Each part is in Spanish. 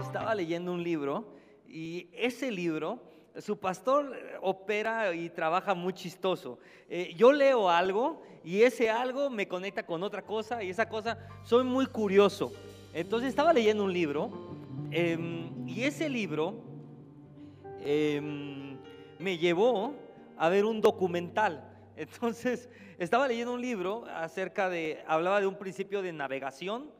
Estaba leyendo un libro y ese libro, su pastor opera y trabaja muy chistoso. Eh, yo leo algo y ese algo me conecta con otra cosa y esa cosa, soy muy curioso. Entonces estaba leyendo un libro em, y ese libro em, me llevó a ver un documental. Entonces estaba leyendo un libro acerca de, hablaba de un principio de navegación.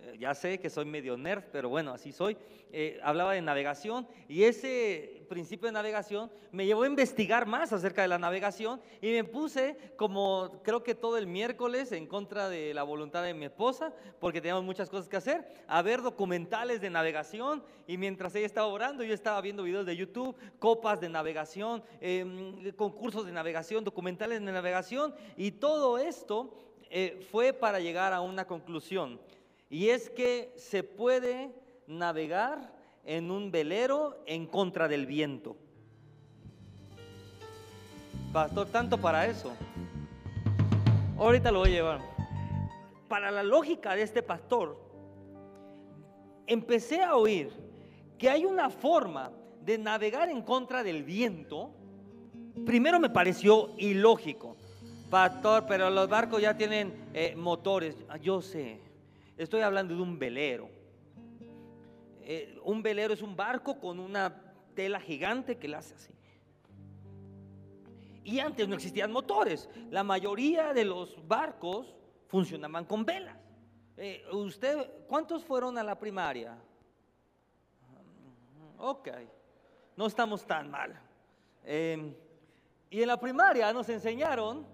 Eh, ya sé que soy medio nerd, pero bueno, así soy, eh, hablaba de navegación y ese principio de navegación me llevó a investigar más acerca de la navegación y me puse como creo que todo el miércoles en contra de la voluntad de mi esposa, porque teníamos muchas cosas que hacer, a ver documentales de navegación y mientras ella estaba orando yo estaba viendo videos de YouTube, copas de navegación, em, concursos de navegación, documentales de navegación y todo esto eh, fue para llegar a una conclusión. Y es que se puede navegar en un velero en contra del viento. Pastor, tanto para eso. Ahorita lo voy a llevar. Para la lógica de este pastor, empecé a oír que hay una forma de navegar en contra del viento. Primero me pareció ilógico. Pastor, pero los barcos ya tienen eh, motores. Yo sé, Estoy hablando de un velero. Eh, un velero es un barco con una tela gigante que la hace así. Y antes no existían motores. La mayoría de los barcos funcionaban con velas. Eh, ¿Usted cuántos fueron a la primaria? Ok, no estamos tan mal. Em, y en la primaria nos enseñaron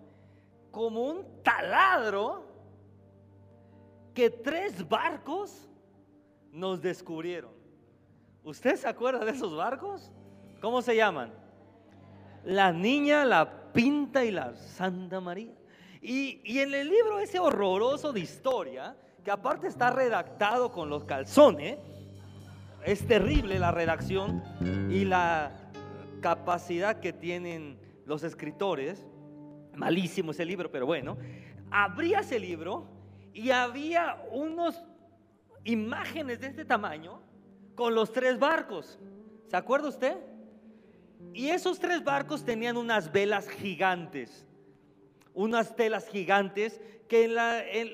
como un taladro que tres barcos nos descubrieron. ¿Usted se acuerda de esos barcos? ¿Cómo se llaman? La niña, la pinta y la Santa María. Y, en el libro ese horroroso de historia, que aparte está redactado con los calzones, es terrible la redacción y la capacidad que tienen los escritores. Malísimo ese libro, pero bueno. Abría ese libro y había unos imágenes de este tamaño con los tres barcos. ¿Se acuerda usted? Y esos tres barcos tenían unas velas gigantes, unas telas gigantes que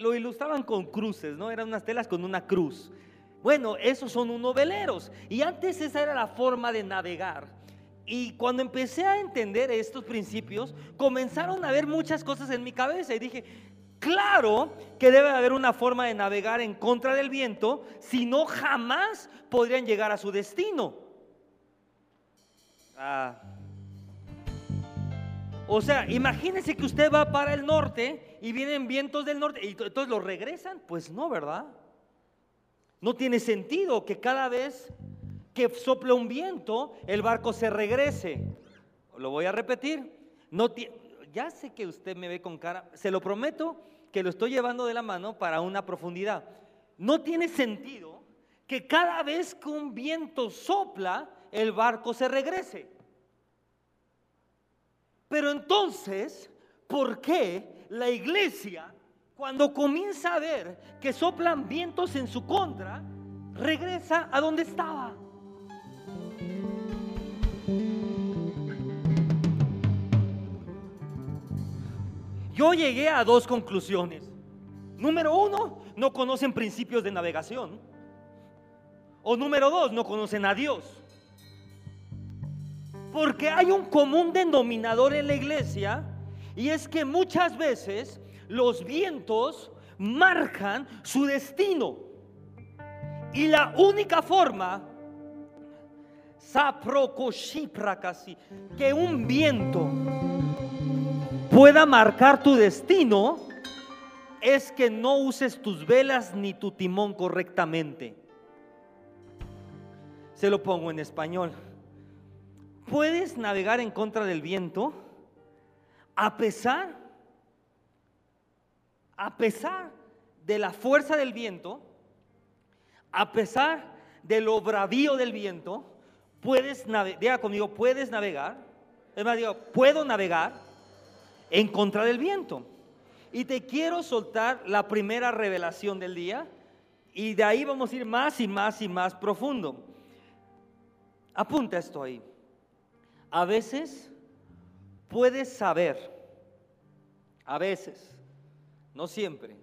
lo ilustraban con cruces, ¿no? Eran unas telas con una cruz. Bueno, esos son unos veleros. Y antes esa era la forma de navegar. Y cuando empecé a entender estos principios, comenzaron a ver muchas cosas en mi cabeza y dije, Claro que debe haber una forma de navegar en contra del viento, si no jamás podrían llegar a su destino. Ah. O sea, imagínese que usted va para el norte y vienen vientos del norte y entonces lo regresan. Pues no, ¿verdad? No tiene sentido que cada vez que sople un viento, el barco se regrese. Lo voy a repetir. No ya sé que usted me ve con cara, se lo prometo que lo estoy llevando de la mano para una profundidad. No tiene sentido que cada vez que un viento sopla, el barco se regrese. Pero entonces, ¿por qué la iglesia, cuando comienza a ver que soplan vientos en su contra, regresa a donde estaba? Yo llegué a dos conclusiones. Número uno, no conocen principios de navegación. O número dos, no conocen a Dios. Porque hay un común denominador en la iglesia y es que muchas veces los vientos marcan su destino. Y la única forma que un viento pueda marcar tu destino es que no uses tus velas ni tu timón correctamente. Se lo pongo en español. Puedes navegar en contra del viento a pesar, a pesar de la fuerza del viento, a pesar de lo bravío del viento, puedes navegar, diga conmigo, puedes navegar. Es más, digo, puedo navegar en contra del viento. Y te quiero soltar la primera revelación del día y de ahí vamos a ir más y más y más profundo. Apunta esto ahí. A veces puedes saber, a veces, no siempre,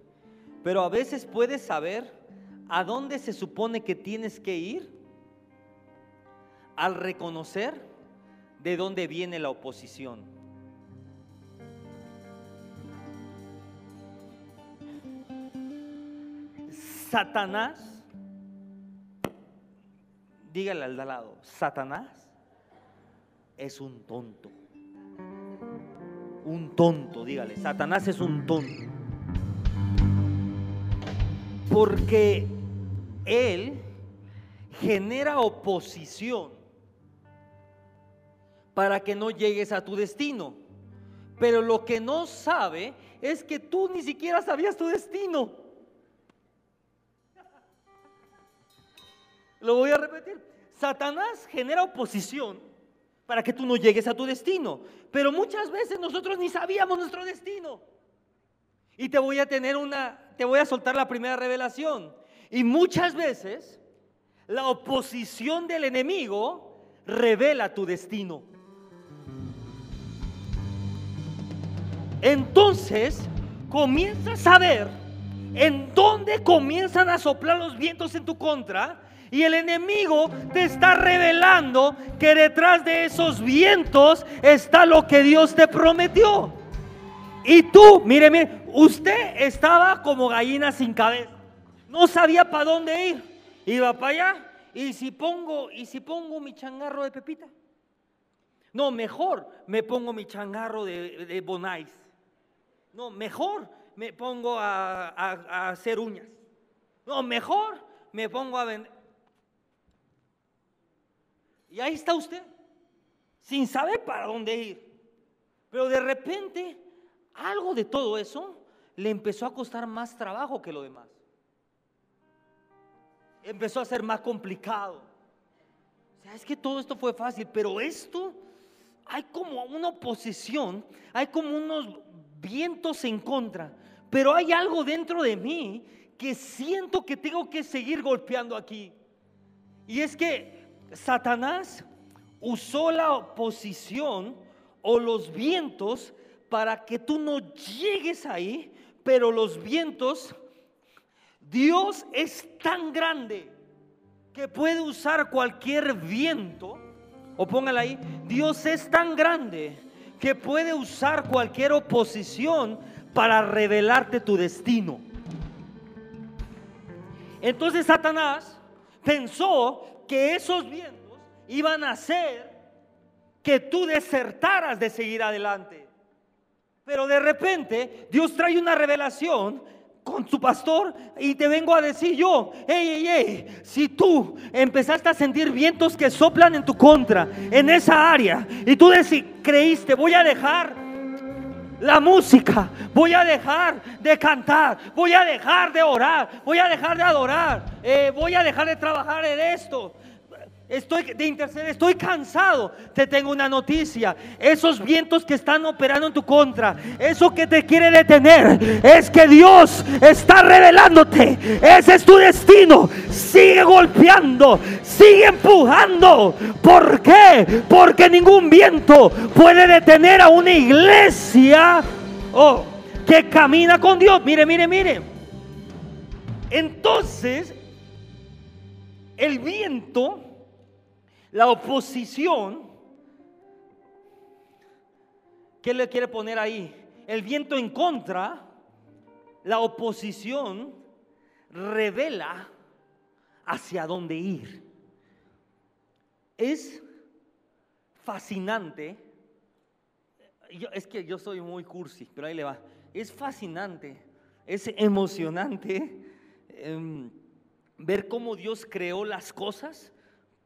pero a veces puedes saber a dónde se supone que tienes que ir al reconocer de dónde viene la oposición. Satanás, dígale al de lado, Satanás es un tonto. Un tonto, dígale, Satanás es un tonto. Porque él genera oposición para que no llegues a tu destino. Pero lo que no sabe es que tú ni siquiera sabías tu destino. Lo voy a repetir. Satanás genera oposición para que tú no llegues a tu destino. Pero muchas veces nosotros ni sabíamos nuestro destino. Y te voy a tener una, te voy a soltar la primera revelación. Y muchas veces la oposición del enemigo revela tu destino. Entonces comienzas a ver en dónde comienzan a soplar los vientos en tu contra y el enemigo te está revelando que detrás de esos vientos está lo que Dios te prometió. Y tú, mire, mire, usted estaba como gallina sin cabeza. No sabía para dónde ir. Iba para allá. ¿Y si pongo, y si pongo mi changarro de pepita? No, mejor me pongo mi changarro de, bonais. No, mejor me pongo a, a hacer uñas. No, mejor me pongo a vender. Y ahí está usted, sin saber para dónde ir. Pero de repente, algo de todo eso le empezó a costar más trabajo que lo demás. Empezó a ser más complicado. O sea, es que todo esto fue fácil, pero esto hay como una oposición, hay como unos vientos en contra, pero hay algo dentro de mí que siento que tengo que seguir golpeando aquí. Y es que Satanás usó la oposición o los vientos para que tú no llegues ahí, pero los vientos, Dios es tan grande que puede usar cualquier viento, o póngala ahí, Dios es tan grande que puede usar cualquier oposición para revelarte tu destino. Entonces Satanás pensó que esos vientos iban a hacer que tú desertaras de seguir adelante. Pero de repente Dios trae una revelación con su pastor y te vengo a decir yo, hey, hey, hey, si tú empezaste a sentir vientos que soplan en tu contra, en esa área, y tú creíste, voy a dejar la música, voy a dejar de cantar, voy a dejar de orar, voy a dejar de adorar, eh, voy a dejar de trabajar en esto. Estoy de interceder, estoy cansado. Te tengo una noticia. Esos vientos que están operando en tu contra, eso que te quiere detener, es que Dios está revelándote. Ese es tu destino. Sigue golpeando, sigue empujando. ¿Por qué? Porque ningún viento puede detener a una iglesia oh, que camina con Dios. Mire, mire, mire. Entonces, el viento la oposición, ¿qué le quiere poner ahí? El viento en contra, la oposición revela hacia dónde ir. Es fascinante. es que yo soy muy cursi, pero ahí le va. Es fascinante, es emocionante em, ver cómo Dios creó las cosas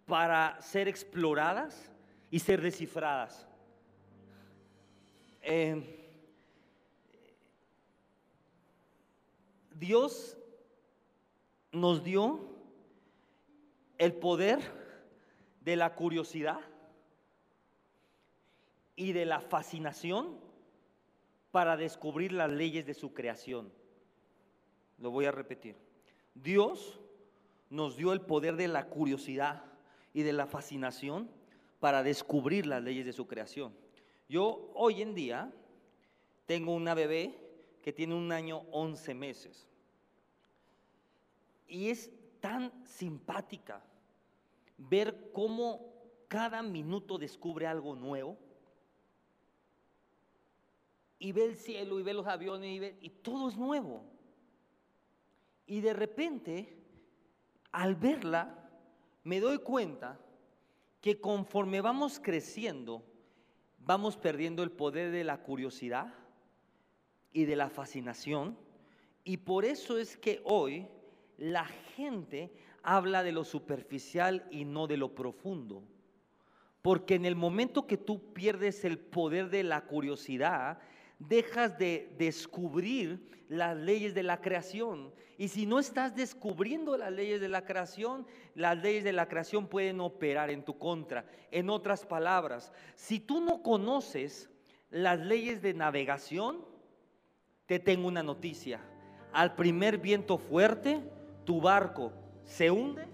para ser exploradas y ser descifradas. Eh, Dios nos dio el poder de la curiosidad y de la fascinación para descubrir las leyes de su creación. Lo voy a repetir. Dios nos dio el poder de la curiosidad y de la fascinación para descubrir las leyes de su creación. Yo hoy en día tengo una bebé que tiene un año 11 meses. Y es tan simpática ver cómo cada minuto descubre algo nuevo. Y ve el cielo y ve los aviones y, y todo es nuevo. Y de repente, al verla, me doy cuenta que conforme vamos creciendo, vamos perdiendo el poder de la curiosidad y de la fascinación. Y por eso es que hoy la gente habla de lo superficial y no de lo profundo. Porque en el momento que tú pierdes el poder de la curiosidad, dejas de descubrir las leyes de la creación. Y si no estás descubriendo las leyes de la creación, las leyes de la creación pueden operar en tu contra. En otras palabras, si tú no conoces las leyes de navegación, te tengo una noticia. Al primer viento fuerte, tu barco se hunde,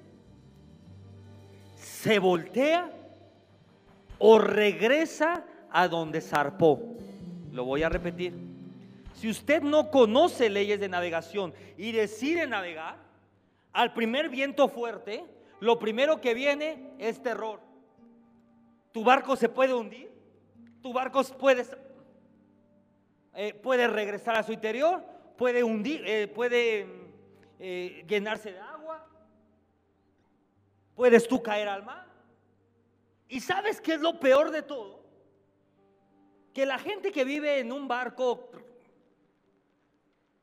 se voltea o regresa a donde zarpó. Lo voy a repetir. Si usted no conoce leyes de navegación y decide navegar, al primer viento fuerte, lo primero que viene es terror. Tu barco se puede hundir, tu barco puede, eh, puede regresar a su interior, puede hundir, eh, puede eh, llenarse de agua, puedes tú caer al mar. ¿Y sabes qué es lo peor de todo? Que la gente que vive en un barco,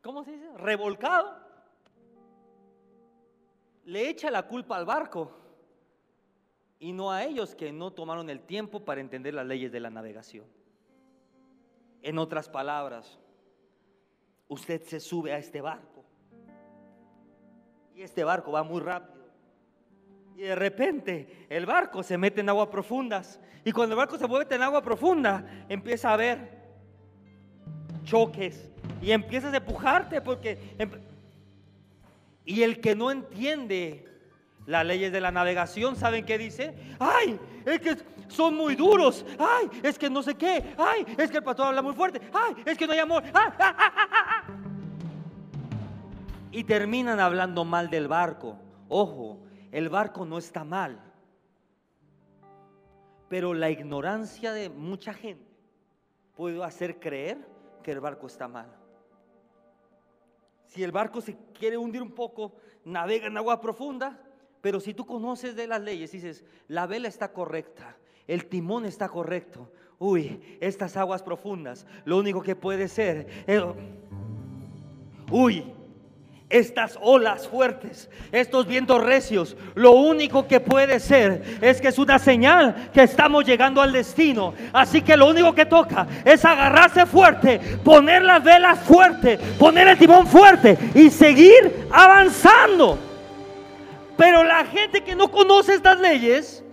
¿cómo se dice? Revolcado, le echa la culpa al barco y no a ellos que no tomaron el tiempo para entender las leyes de la navegación. En otras palabras, usted se sube a este barco y este barco va muy rápido y de repente el barco se mete en aguas profundas. Y cuando el barco se mueve en agua profunda, empieza a haber choques. Y empiezas a empujarte porque... Em, y el que no entiende las leyes de la navegación, ¿saben qué dice? Ay, es que son muy duros. Ay, es que no sé qué. Ay, es que el pastor habla muy fuerte. Ay, es que no hay amor. Ah, ah, ah, y terminan hablando mal del barco. Ojo, el barco no está mal. Pero la ignorancia de mucha gente puede hacer creer que el barco está mal. Si el barco se quiere hundir un poco, navega en agua profunda, pero si tú conoces de las leyes, dices, la vela está correcta, el timón está correcto. Uy, estas aguas profundas, lo único que puede ser, uy, estas olas fuertes, estos vientos recios, lo único que puede ser es que es una señal que estamos llegando al destino. Así que lo único que toca es agarrarse fuerte, poner las velas fuerte, poner el timón fuerte y seguir avanzando. Pero la gente que no conoce estas leyes,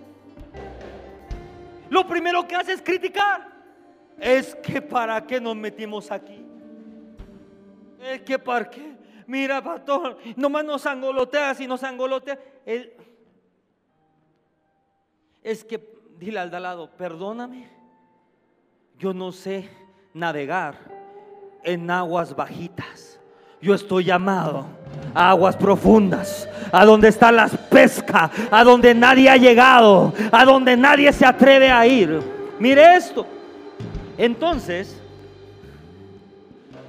lo primero que hace es criticar. Es que para qué nos metimos aquí. Es que para qué mira, pastor, nomás nos angoloteas y nos angolotea. es que, dile al de al lado, perdóname, yo no sé navegar en aguas bajitas. Yo estoy llamado a aguas profundas, a donde está la pesca, a donde nadie ha llegado, a donde nadie se atreve a ir. Mire esto. Entonces,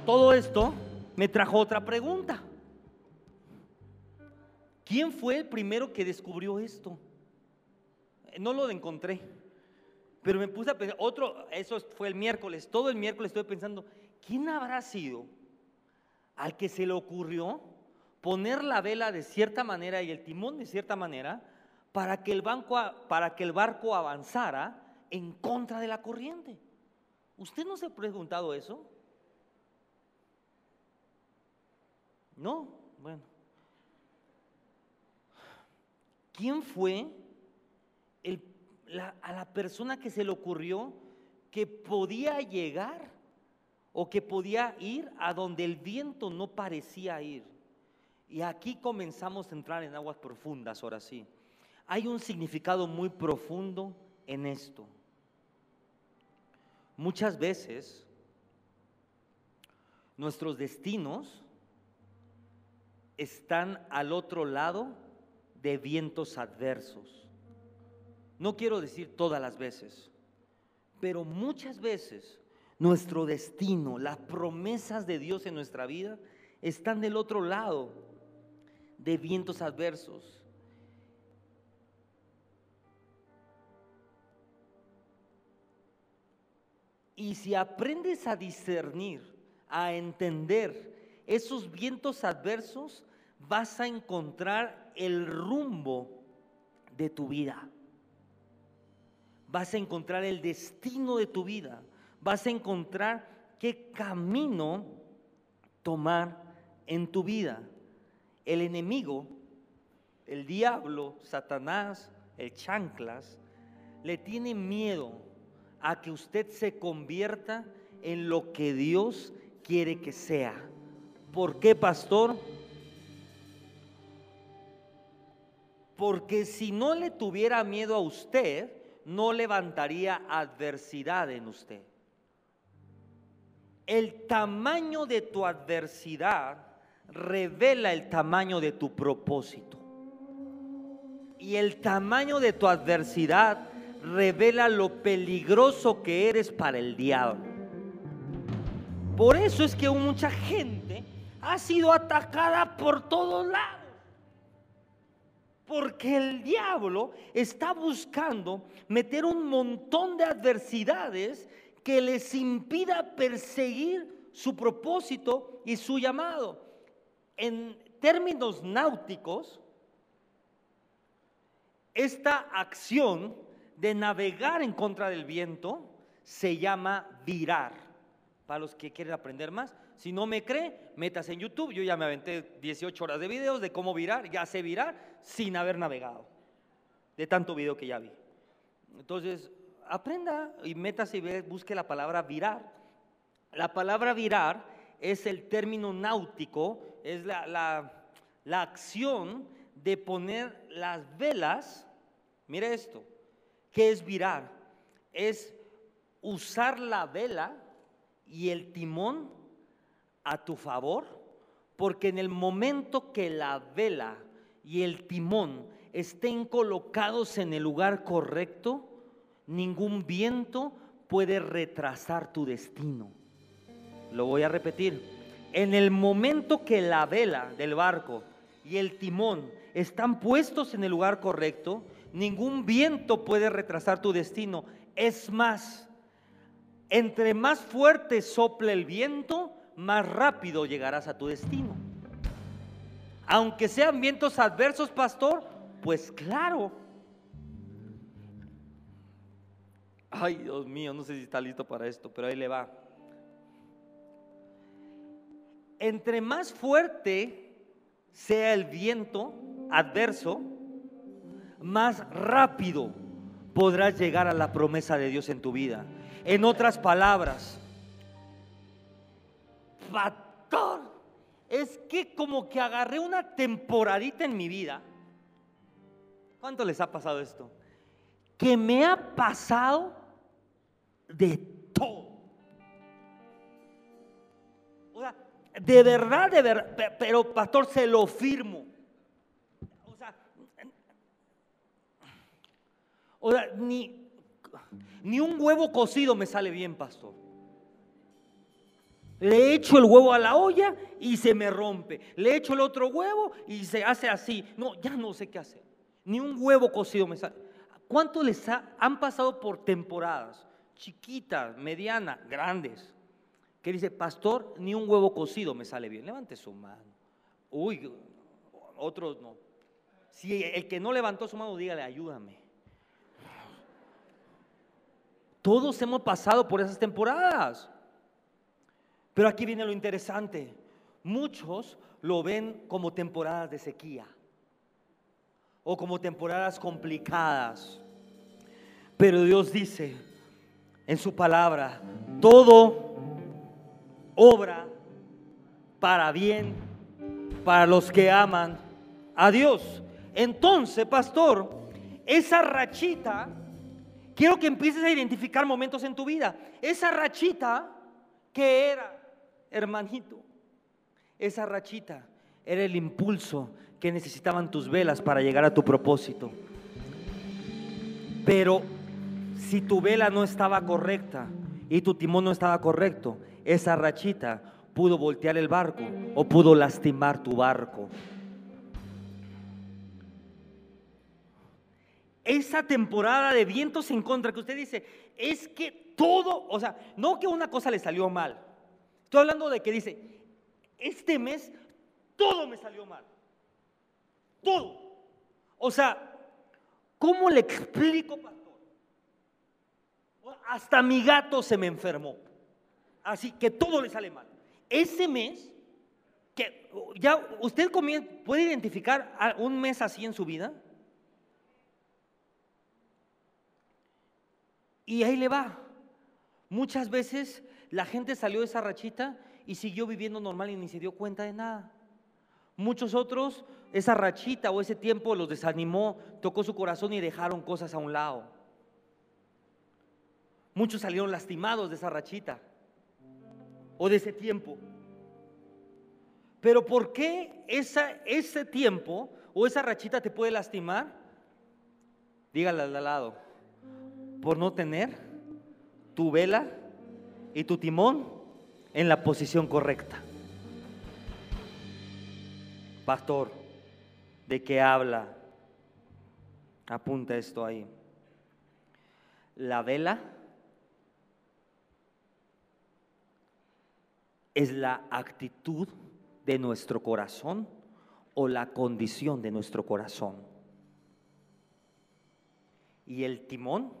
todo esto me trajo otra pregunta. ¿Quién fue el primero que descubrió esto? No lo encontré, pero me puse a pensar, otro, eso fue el miércoles, todo el miércoles estoy pensando, ¿quién habrá sido al que se le ocurrió poner la vela de cierta manera y el timón de cierta manera para que el, banco, para que el barco avanzara en contra de la corriente? ¿Usted no se ha preguntado eso? No, bueno. ¿Quién fue a la persona que se le ocurrió que podía llegar o que podía ir a donde el viento no parecía ir. Y aquí comenzamos a entrar en aguas profundas, ahora sí. Hay un significado muy profundo en esto. Muchas veces nuestros destinos están al otro lado de vientos adversos. No quiero decir todas las veces, pero muchas veces nuestro destino, las promesas de Dios en nuestra vida están del otro lado de vientos adversos. Y si aprendes a discernir, a entender esos vientos adversos, vas a encontrar el rumbo de tu vida. Vas a encontrar el destino de tu vida vas a encontrar qué camino tomar en tu vida. El enemigo, el diablo, Satanás, el chanclas, le tiene miedo a que usted se convierta en lo que Dios quiere que sea. ¿Por qué, pastor? Porque si no le tuviera miedo a usted, no levantaría adversidad en usted el tamaño de tu adversidad revela el tamaño de tu propósito. Y el tamaño de tu adversidad revela lo peligroso que eres para el diablo. Por eso es que mucha gente ha sido atacada por todos lados. Porque el diablo está buscando meter un montón de adversidades que les impida perseguir su propósito y su llamado. En términos náuticos, esta acción de navegar en contra del viento se llama virar. Para los que quieren aprender más, si no me cree, metas en YouTube. Yo ya me aventé 18 horas de videos de cómo virar, ya sé virar sin haber navegado, de tanto video que ya vi. Entonces, aprenda y métase y busque la palabra virar. La palabra virar es el término náutico, es la, la acción de poner las velas, mire esto, ¿qué es virar? Es usar la vela y el timón a tu favor, porque en el momento que la vela y el timón estén colocados en el lugar correcto, ningún viento puede retrasar tu destino. Lo voy a repetir. En el momento que la vela del barco y el timón están puestos en el lugar correcto, ningún viento puede retrasar tu destino. Es más, entre más fuerte sople el viento, más rápido llegarás a tu destino. Aunque sean vientos adversos, pastor, pues claro, Ay, Dios mío, no sé si está listo para esto, pero ahí le va. Entre más fuerte sea el viento adverso, más rápido podrás llegar a la promesa de Dios en tu vida. En otras palabras, pastor, es que como que agarré una temporadita en mi vida. ¿Cuánto les ha pasado esto? Que me ha pasado de todo. O sea, de verdad, de verdad, pero pastor, se lo firmo. O sea, o sea ni, ni un huevo cocido me sale bien, pastor. Le echo el huevo a la olla y se me rompe. Le echo el otro huevo y se hace así. No, ya no sé qué hacer. Ni un huevo cocido me sale. ¿Cuánto les han pasado por temporadas? chiquitas, medianas, grandes, que dice, pastor, ni un huevo cocido me sale bien. Levante su mano. Uy, otros no. Si el que no levantó su mano, dígale, ayúdame. Todos hemos pasado por esas temporadas. Pero aquí viene lo interesante. Muchos lo ven como temporadas de sequía o como temporadas complicadas. Pero Dios dice, en su palabra, todo obra para bien para los que aman a Dios. Entonces, pastor, esa rachita, quiero que empieces a identificar momentos en tu vida. Esa rachita que era, hermanito, esa rachita era el impulso que necesitaban tus velas para llegar a tu propósito. Pero si tu vela no estaba correcta y tu timón no estaba correcto, esa rachita pudo voltear el barco o pudo lastimar tu barco. Esa temporada de vientos en contra que usted dice, es que todo, o sea, no que una cosa le salió mal. Estoy hablando de que dice, este mes todo me salió mal. Todo. O sea, ¿cómo le explico, pastor? Hasta mi gato se me enfermó. Así que todo le sale mal ese mes, que ya usted puede identificar un mes así en su vida. Y ahí le va. Muchas veces la gente salió de esa rachita y siguió viviendo normal y ni se dio cuenta de nada. Muchos otros, esa rachita o ese tiempo los desanimó, tocó su corazón y dejaron cosas a un lado. Muchos salieron lastimados de esa rachita o de ese tiempo. Pero ¿por qué esa, ese tiempo o esa rachita te puede lastimar? Dígale al lado, por no tener tu vela y tu timón en la posición correcta. Pastor, ¿de qué habla? Apunta esto ahí. La vela es la actitud de nuestro corazón o la condición de nuestro corazón. Y el timón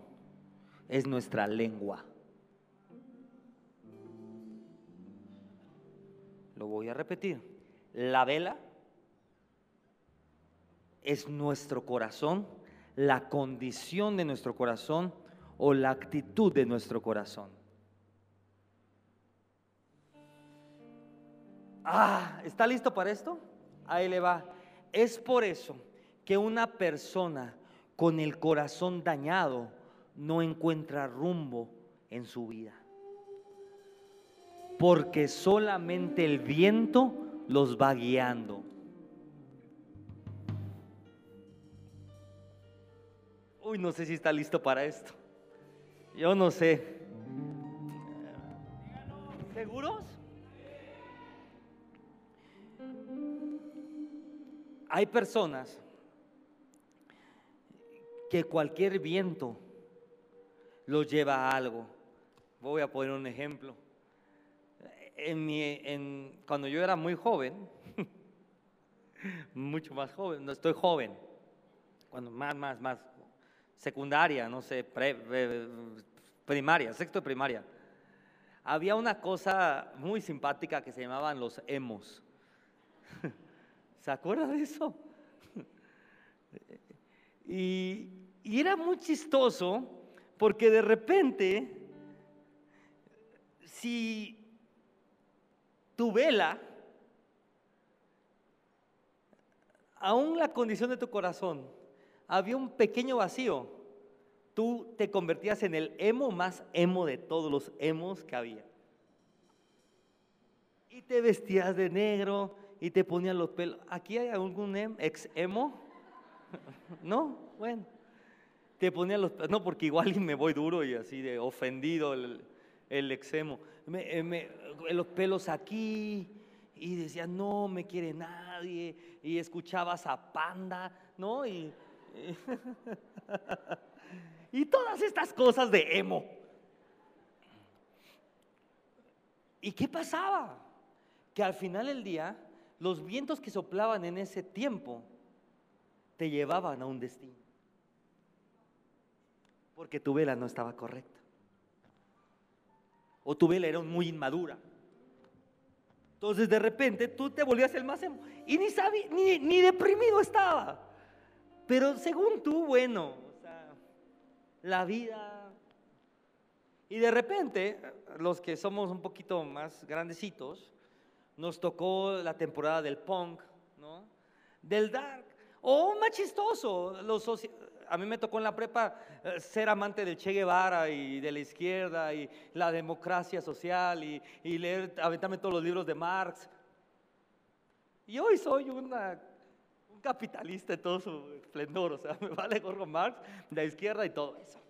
es nuestra lengua. Lo voy a repetir. La vela es nuestro corazón, la condición de nuestro corazón o la actitud de nuestro corazón. Ah, ¿está listo para esto? Ahí le va. Es por eso que una persona con el corazón dañado no encuentra rumbo en su vida. Porque solamente el viento los va guiando. Uy, no sé si está listo para esto. Yo no sé. ¿Seguros? Hay personas que cualquier viento los lleva a algo. Voy a poner un ejemplo. Cuando yo era muy joven, mucho más joven, no estoy joven, cuando más, más, más, secundaria, no sé, primaria, sexto de primaria, había una cosa muy simpática que se llamaban los emos. ¿Se acuerda de eso? Y, era muy chistoso porque de repente, si tu vela, aún la condición de tu corazón, había un pequeño vacío, tú te convertías en el emo más emo de todos los emos que había. Y te vestías de negro, y te ponían los pelos. ¿Aquí hay algún em, ex emo? ¿No? Bueno. Te ponían los No, porque igual me voy duro y así de ofendido el, el ex emo. Eh, los pelos aquí y decía, no me quiere nadie. Y escuchabas a Panda, ¿no? Y, y todas estas cosas de emo. ¿Y qué pasaba? Que al final del día los vientos que soplaban en ese tiempo te llevaban a un destino. Porque tu vela no estaba correcta. O tu vela era muy inmadura. Entonces de repente tú te volvías el más... Y ni, sabía, ni, ni deprimido estaba. Pero según tú, bueno, la vida... Y de repente, los que somos un poquito más grandecitos, nos tocó la temporada del punk, ¿no? Del dark, o más chistoso, los a mí me tocó en la prepa eh, ser amante del Che Guevara y de la izquierda y la democracia social y, leer, aventarme todos los libros de Marx. Y hoy soy un capitalista en todo su esplendor, o sea, me vale gorro Marx, la izquierda y todo eso.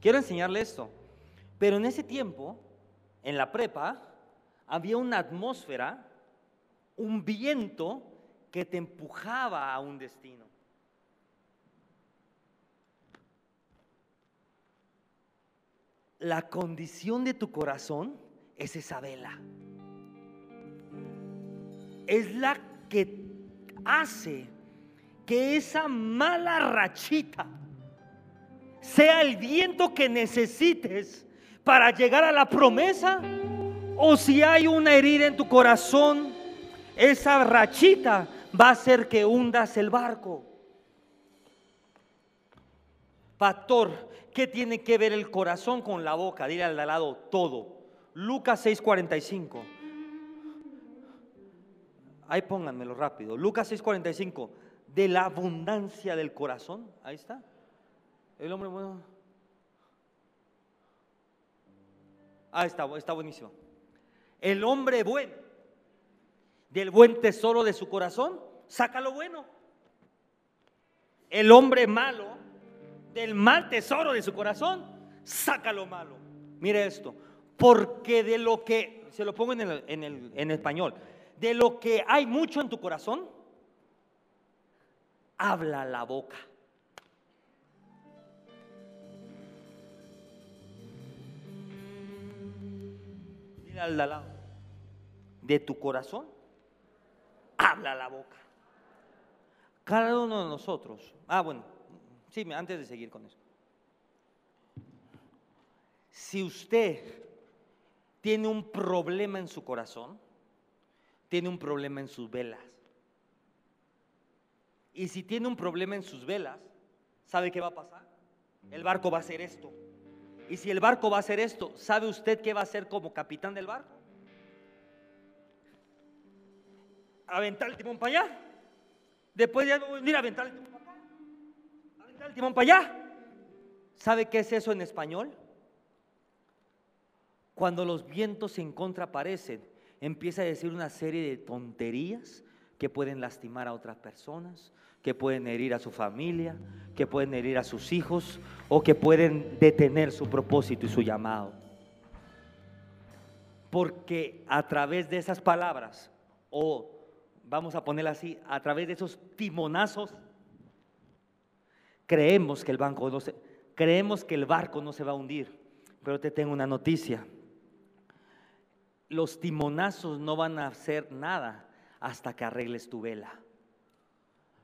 Quiero enseñarle esto, pero en ese tiempo, en la prepa, había una atmósfera, un viento que te empujaba a un destino. La condición de tu corazón es esa vela. Es la que hace que esa mala rachita sea el viento que necesites para llegar a la promesa. O si hay una herida en tu corazón, esa rachita va a hacer que hundas el barco. Pastor, ¿qué tiene que ver el corazón con la boca? Dile al lado todo. Lucas 6:45. Ahí pónganmelo rápido. Lucas 6:45. De la abundancia del corazón. Ahí está. El hombre bueno. Ah, está, está buenísimo. El hombre bueno. Del buen tesoro de su corazón. Saca lo bueno. El hombre malo del mal tesoro de su corazón, saca lo malo. Mire esto, porque de lo que, se lo pongo en, el, en, el, en español, de lo que hay mucho en tu corazón, habla la boca. Mira al lado. De tu corazón, habla la boca. Cada uno de nosotros. Ah, bueno, Sí, antes de seguir con eso. Si usted tiene un problema en su corazón, tiene un problema en sus velas. Y si tiene un problema en sus velas, ¿sabe qué va a pasar? El barco va a hacer esto. Y si el barco va a hacer esto, ¿sabe usted qué va a hacer como capitán del barco? Aventar el timón para allá. Después ya venir a aventar el timón timón para allá. ¿Sabe qué es eso en español? Cuando los vientos en contra aparecen, empieza a decir una serie de tonterías que pueden lastimar a otras personas, que pueden herir a su familia, que pueden herir a sus hijos o que pueden detener su propósito y su llamado. Porque a través de esas palabras, o vamos a ponerla así, a través de esos timonazos Creemos que el banco no se, creemos que el barco no se va a hundir, pero te tengo una noticia. Los timonazos no van a hacer nada hasta que arregles tu vela.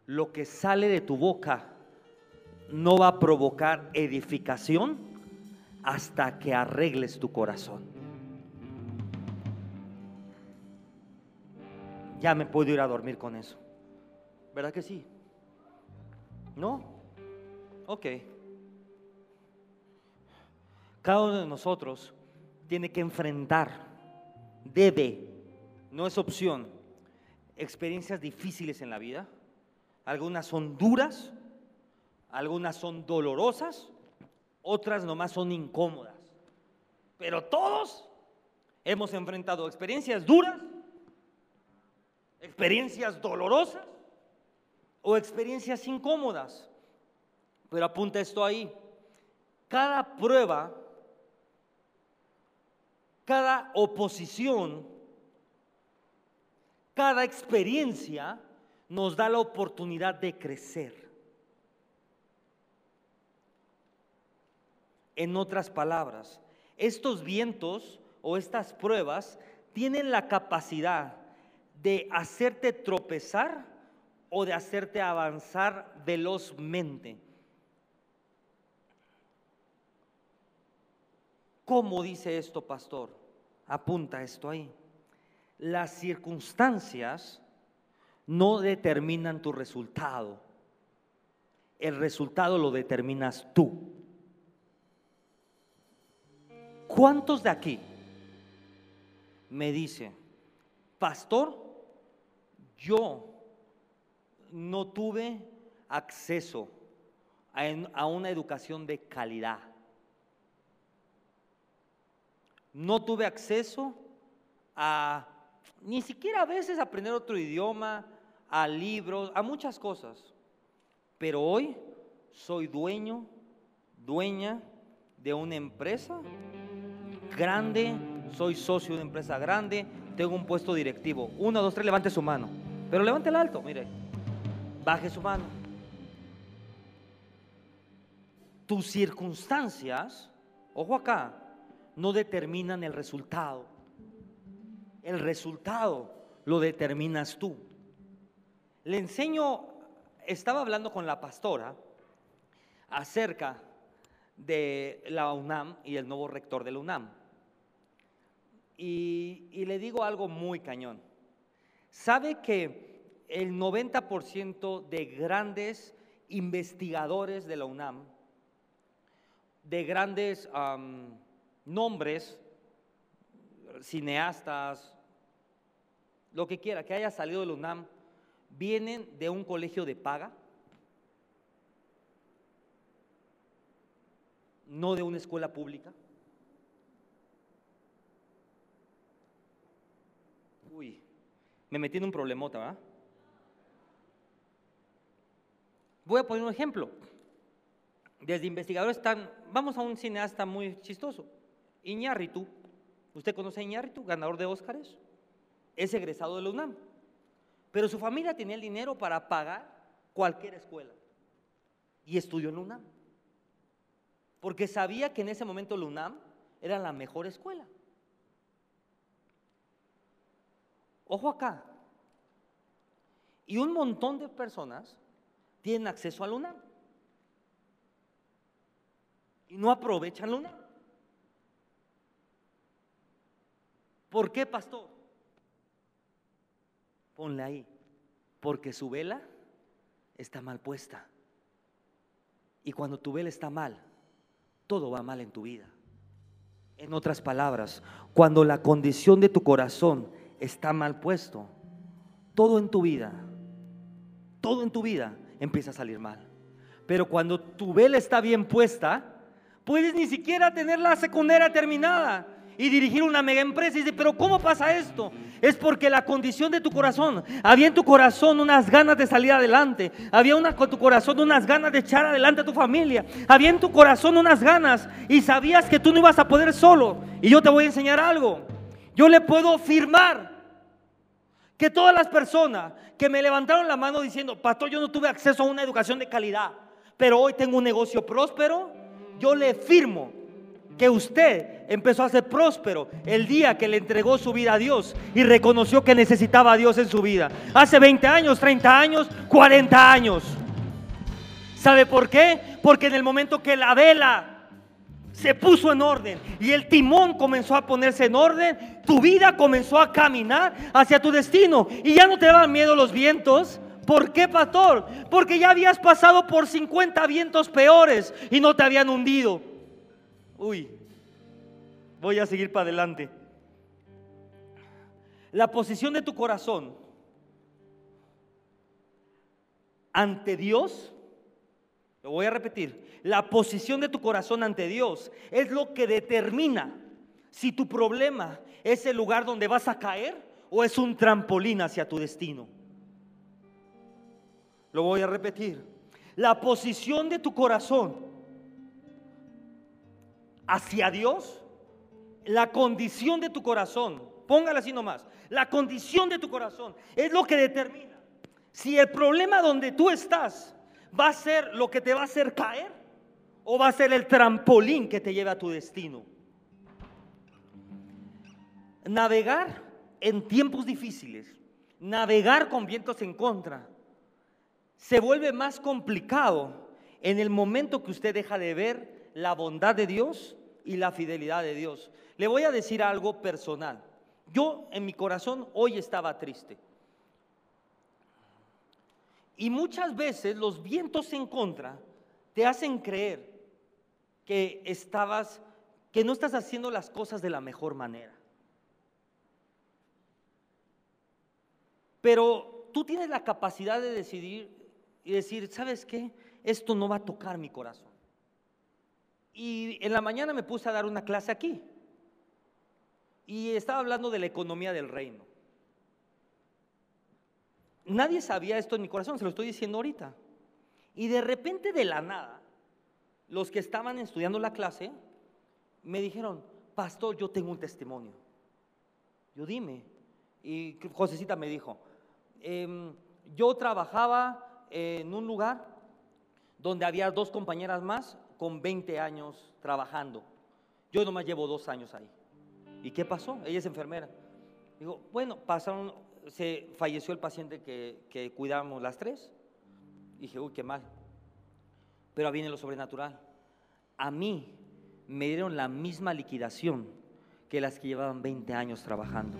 Lo que sale de tu boca no va a provocar edificación hasta que arregles tu corazón. Ya me puedo ir a dormir con eso. ¿Verdad que sí? ¿No? Ok. Cada uno de nosotros tiene que enfrentar, debe, no es opción, experiencias difíciles en la vida. Algunas son duras, algunas son dolorosas, otras nomás son incómodas. Pero todos hemos enfrentado experiencias duras, experiencias dolorosas o experiencias incómodas. Pero apunta esto ahí. Cada prueba, cada oposición, cada experiencia nos da la oportunidad de crecer. En otras palabras, estos vientos o estas pruebas tienen la capacidad de hacerte tropezar o de hacerte avanzar velozmente. ¿Cómo dice esto, pastor? Apunta esto ahí. Las circunstancias no determinan tu resultado. El resultado lo determinas tú. ¿Cuántos de aquí me dicen, pastor, yo no tuve acceso a, a una educación de calidad? No tuve acceso a ni siquiera a veces aprender otro idioma, a libros, a muchas cosas. Pero hoy soy dueño, dueña de una empresa grande, soy socio de una empresa grande, tengo un puesto directivo. Uno, dos, tres, levante su mano. Pero levante el alto, mire. Baje su mano. Tus circunstancias, ojo acá, no determinan el resultado. El resultado lo determinas tú. Le enseño, estaba hablando con la pastora acerca de la UNAM y el nuevo rector de la UNAM. Y, le digo algo muy cañón. ¿Sabe que el 90% de grandes investigadores de la UNAM, de grandes nombres, cineastas, lo que quiera, que haya salido de la UNAM, vienen de un colegio de paga, no de una escuela pública. Uy, me metí en un problemota, ¿verdad? Voy a poner un ejemplo. Desde investigadores están, vamos a un cineasta muy chistoso, Iñárritu. ¿Usted conoce a Iñárritu, ganador de Óscares? Es egresado de la UNAM. Pero su familia tenía el dinero para pagar cualquier escuela. Y estudió en la UNAM. Porque sabía que en ese momento la UNAM era la mejor escuela. Ojo acá. Y un montón de personas tienen acceso a la UNAM. Y no aprovechan la UNAM. ¿Por qué, pastor? Ponle ahí, porque su vela está mal puesta. Y cuando tu vela está mal, todo va mal en tu vida. En otras palabras, cuando la condición de tu corazón está mal puesto, todo en tu vida, todo en tu vida empieza a salir mal. Pero cuando tu vela está bien puesta, puedes ni siquiera tener la secundaria terminada y dirigir una mega empresa. Y dice, pero ¿cómo pasa esto? Es porque la condición de tu corazón, había en tu corazón unas ganas de salir adelante, había una, tu corazón unas ganas de echar adelante a tu familia, había en tu corazón unas ganas y sabías que tú no ibas a poder solo. Y yo te voy a enseñar algo. Yo le puedo firmar que todas las personas que me levantaron la mano diciendo, pastor, yo no tuve acceso a una educación de calidad, pero hoy tengo un negocio próspero, yo le firmo que usted empezó a ser próspero el día que le entregó su vida a Dios y reconoció que necesitaba a Dios en su vida. Hace 20 años, 30 años, 40 años. ¿Sabe por qué? Porque en el momento que la vela se puso en orden y el timón comenzó a ponerse en orden, tu vida comenzó a caminar hacia tu destino y ya no te daban miedo los vientos. ¿Por qué, pastor? Porque ya habías pasado por 50 vientos peores y no te habían hundido. Uy, voy a seguir para adelante. La posición de tu corazón ante Dios, lo voy a repetir, la posición de tu corazón ante Dios es lo que determina si tu problema es el lugar donde vas a caer o es un trampolín hacia tu destino. Lo voy a repetir. La posición de tu corazón hacia Dios, la condición de tu corazón, póngala así nomás, la condición de tu corazón es lo que determina si el problema donde tú estás va a ser lo que te va a hacer caer o va a ser el trampolín que te lleve a tu destino. Navegar en tiempos difíciles, navegar con vientos en contra, se vuelve más complicado en el momento que usted deja de ver la bondad de Dios y la fidelidad de Dios. Le voy a decir algo personal. Yo en mi corazón hoy estaba triste. Y muchas veces los vientos en contra te hacen creer que estabas que no estás haciendo las cosas de la mejor manera. Pero tú tienes la capacidad de decidir y decir, ¿sabes qué? Esto no va a tocar mi corazón. Y en la mañana me puse a dar una clase aquí. Y estaba hablando de la economía del reino. Nadie sabía esto en mi corazón, se lo estoy diciendo ahorita. Y de repente de la nada, los que estaban estudiando la clase me dijeron, pastor, yo tengo un testimonio. Yo dime. Y Josecita me dijo, em, yo trabajaba en un lugar donde había dos compañeras más con 20 años trabajando. Yo nomás llevo dos años ahí. ¿Y qué pasó? Ella es enfermera. Digo, bueno, pasaron, se falleció el paciente que, que cuidábamos las tres. Y dije, uy, qué mal. Pero viene lo sobrenatural. A mí me dieron la misma liquidación que las que llevaban 20 años trabajando.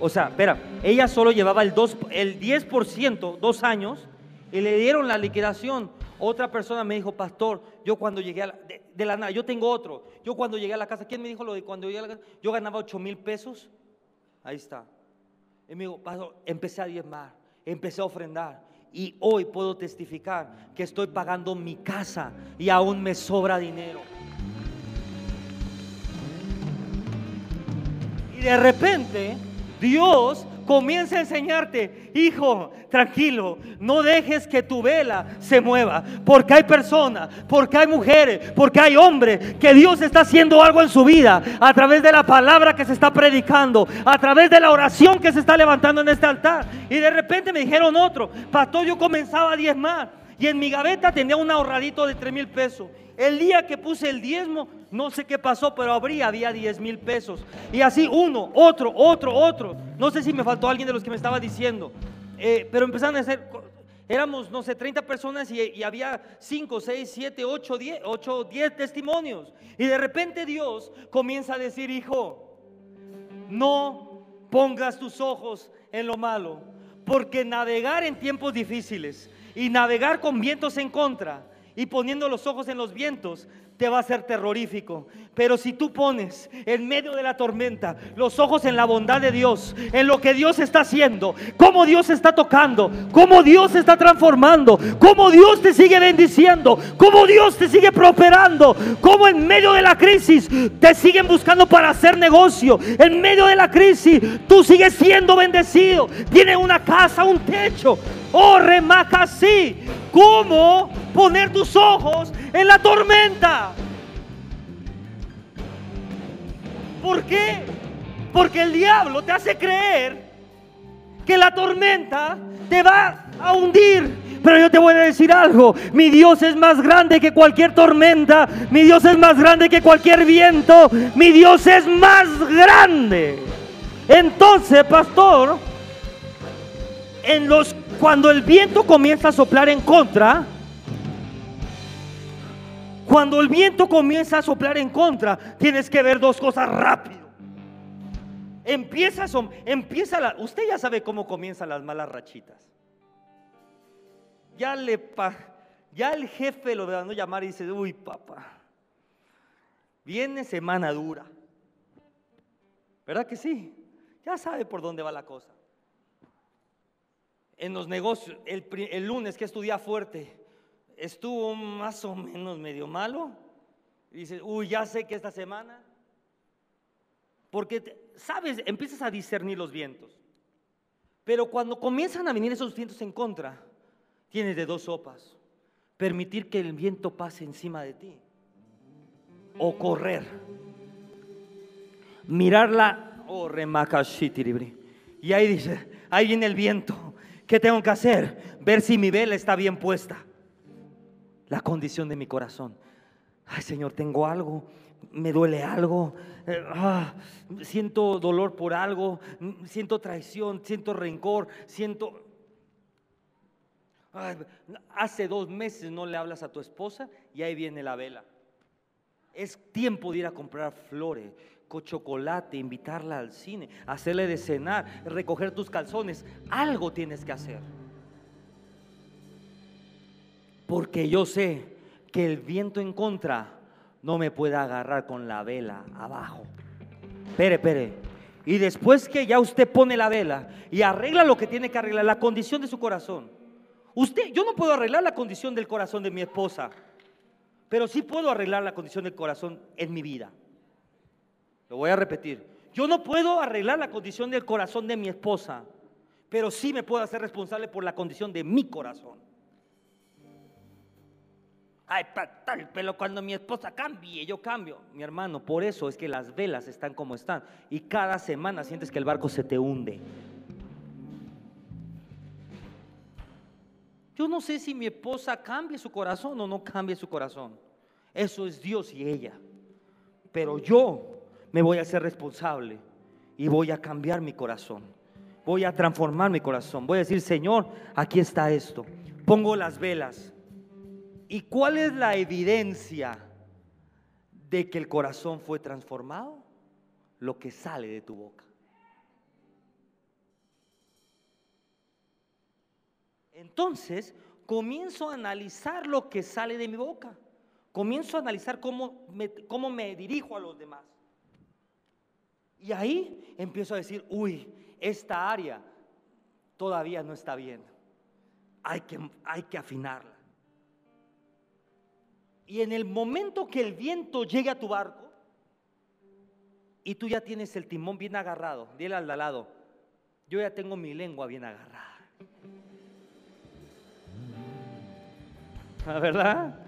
O sea, espera, ella solo llevaba el, 2, el 10%, dos años, y le dieron la liquidación. Otra persona me dijo, pastor, yo cuando llegué a la, de, la nada, yo tengo otro, yo cuando llegué a la casa, ¿quién me dijo lo de cuando llegué a la casa? Yo ganaba 8 mil pesos. Ahí está. Y me dijo, pastor, empecé a diezmar, empecé a ofrendar. Y hoy puedo testificar que estoy pagando mi casa y aún me sobra dinero. Y de repente Dios comienza a enseñarte, hijo, tranquilo, no dejes que tu vela se mueva, porque hay personas, porque hay mujeres, porque hay hombres, que Dios está haciendo algo en su vida a través de la palabra que se está predicando, a través de la oración que se está levantando en este altar. Y de repente me dijeron otro, pastor, yo comenzaba a diezmar y en mi gaveta tenía un ahorradito de 3 mil pesos. El día que puse el diezmo, no sé qué pasó, pero abrí, había 10 mil pesos. Y así uno, otro, otro, otro. No sé si me faltó alguien de los que me estaba diciendo. Eh, pero empezaron a hacer, éramos, no sé, 30 personas y, y, había 5, 6, 7, 8, 10, 8, 10 testimonios. Y de repente Dios comienza a decir, hijo, no pongas tus ojos en lo malo, porque navegar en tiempos difíciles y navegar con vientos en contra y poniendo los ojos en los vientos te va a ser terrorífico. Pero si tú pones en medio de la tormenta los ojos en la bondad de Dios, en lo que Dios está haciendo, cómo Dios está tocando, cómo Dios está transformando, cómo Dios te sigue bendiciendo, cómo Dios te sigue prosperando, cómo en medio de la crisis te siguen buscando para hacer negocio, en medio de la crisis tú sigues siendo bendecido, tiene una casa, un techo, Oh, remaca así. ¿Cómo poner tus ojos en la tormenta? ¿Por qué? Porque el diablo te hace creer que la tormenta te va a hundir. Pero yo te voy a decir algo, mi Dios es más grande que cualquier tormenta, mi Dios es más grande que cualquier viento, mi Dios es más grande. Entonces, pastor, en los cuando el viento comienza a soplar en contra, cuando el viento comienza a soplar en contra, tienes que ver dos cosas rápido. Empieza, empieza la, usted ya sabe cómo comienzan las malas rachitas. Ya le ya el jefe lo a llamar y dice, uy papá, viene semana dura. ¿Verdad que sí? Ya sabe por dónde va la cosa en los negocios, el, lunes que estudia fuerte, estuvo más o menos medio malo. Y dices, uy, ya sé que esta semana, porque, sabes, empiezas a discernir los vientos. Pero cuando comienzan a venir esos vientos en contra, tienes de dos sopas. Permitir que el viento pase encima de ti. O correr. Mirarla, oh, Y ahí dice, ahí viene el viento. ¿Qué tengo que hacer? Ver si mi vela está bien puesta. La condición de mi corazón. Ay, Señor, tengo algo, me duele algo, eh, ah, siento dolor por algo, siento traición, siento rencor, siento... hace dos meses no le hablas a tu esposa y ahí viene la vela. Es tiempo de ir a comprar flores, chocolate, invitarla al cine, hacerle de cenar, recoger tus calzones. Algo tienes que hacer. Porque yo sé que el viento en contra no me puede agarrar con la vela abajo. Espere, espere. Y después que ya usted pone la vela y arregla lo que tiene que arreglar, la condición de su corazón. Usted, yo no puedo arreglar la condición del corazón de mi esposa, pero sí puedo arreglar la condición del corazón en mi vida. Lo voy a repetir. Yo no puedo arreglar la condición del corazón de mi esposa, pero sí me puedo hacer responsable por la condición de mi corazón. Ay, tal, pero cuando mi esposa cambie, yo cambio. Mi hermano, por eso es que las velas están como están. Y cada semana sientes que el barco se te hunde. Yo no sé si mi esposa cambie su corazón o no cambie su corazón. Eso es Dios y ella. Pero yo me voy a ser responsable y voy a cambiar mi corazón. Voy a transformar mi corazón. Voy a decir, Señor, aquí está esto. Pongo las velas ¿Y cuál es la evidencia de que el corazón fue transformado? Lo que sale de tu boca. Entonces, comienzo a analizar lo que sale de mi boca. Comienzo a analizar cómo me, cómo me dirijo a los demás. Y ahí empiezo a decir, uy, esta área todavía no está bien. Hay que, hay que afinarla. Y en el momento que el viento llegue a tu barco y tú ya tienes el timón bien agarrado, dile al lado, yo ya tengo mi lengua bien agarrada. ¿Ah, ¿Verdad?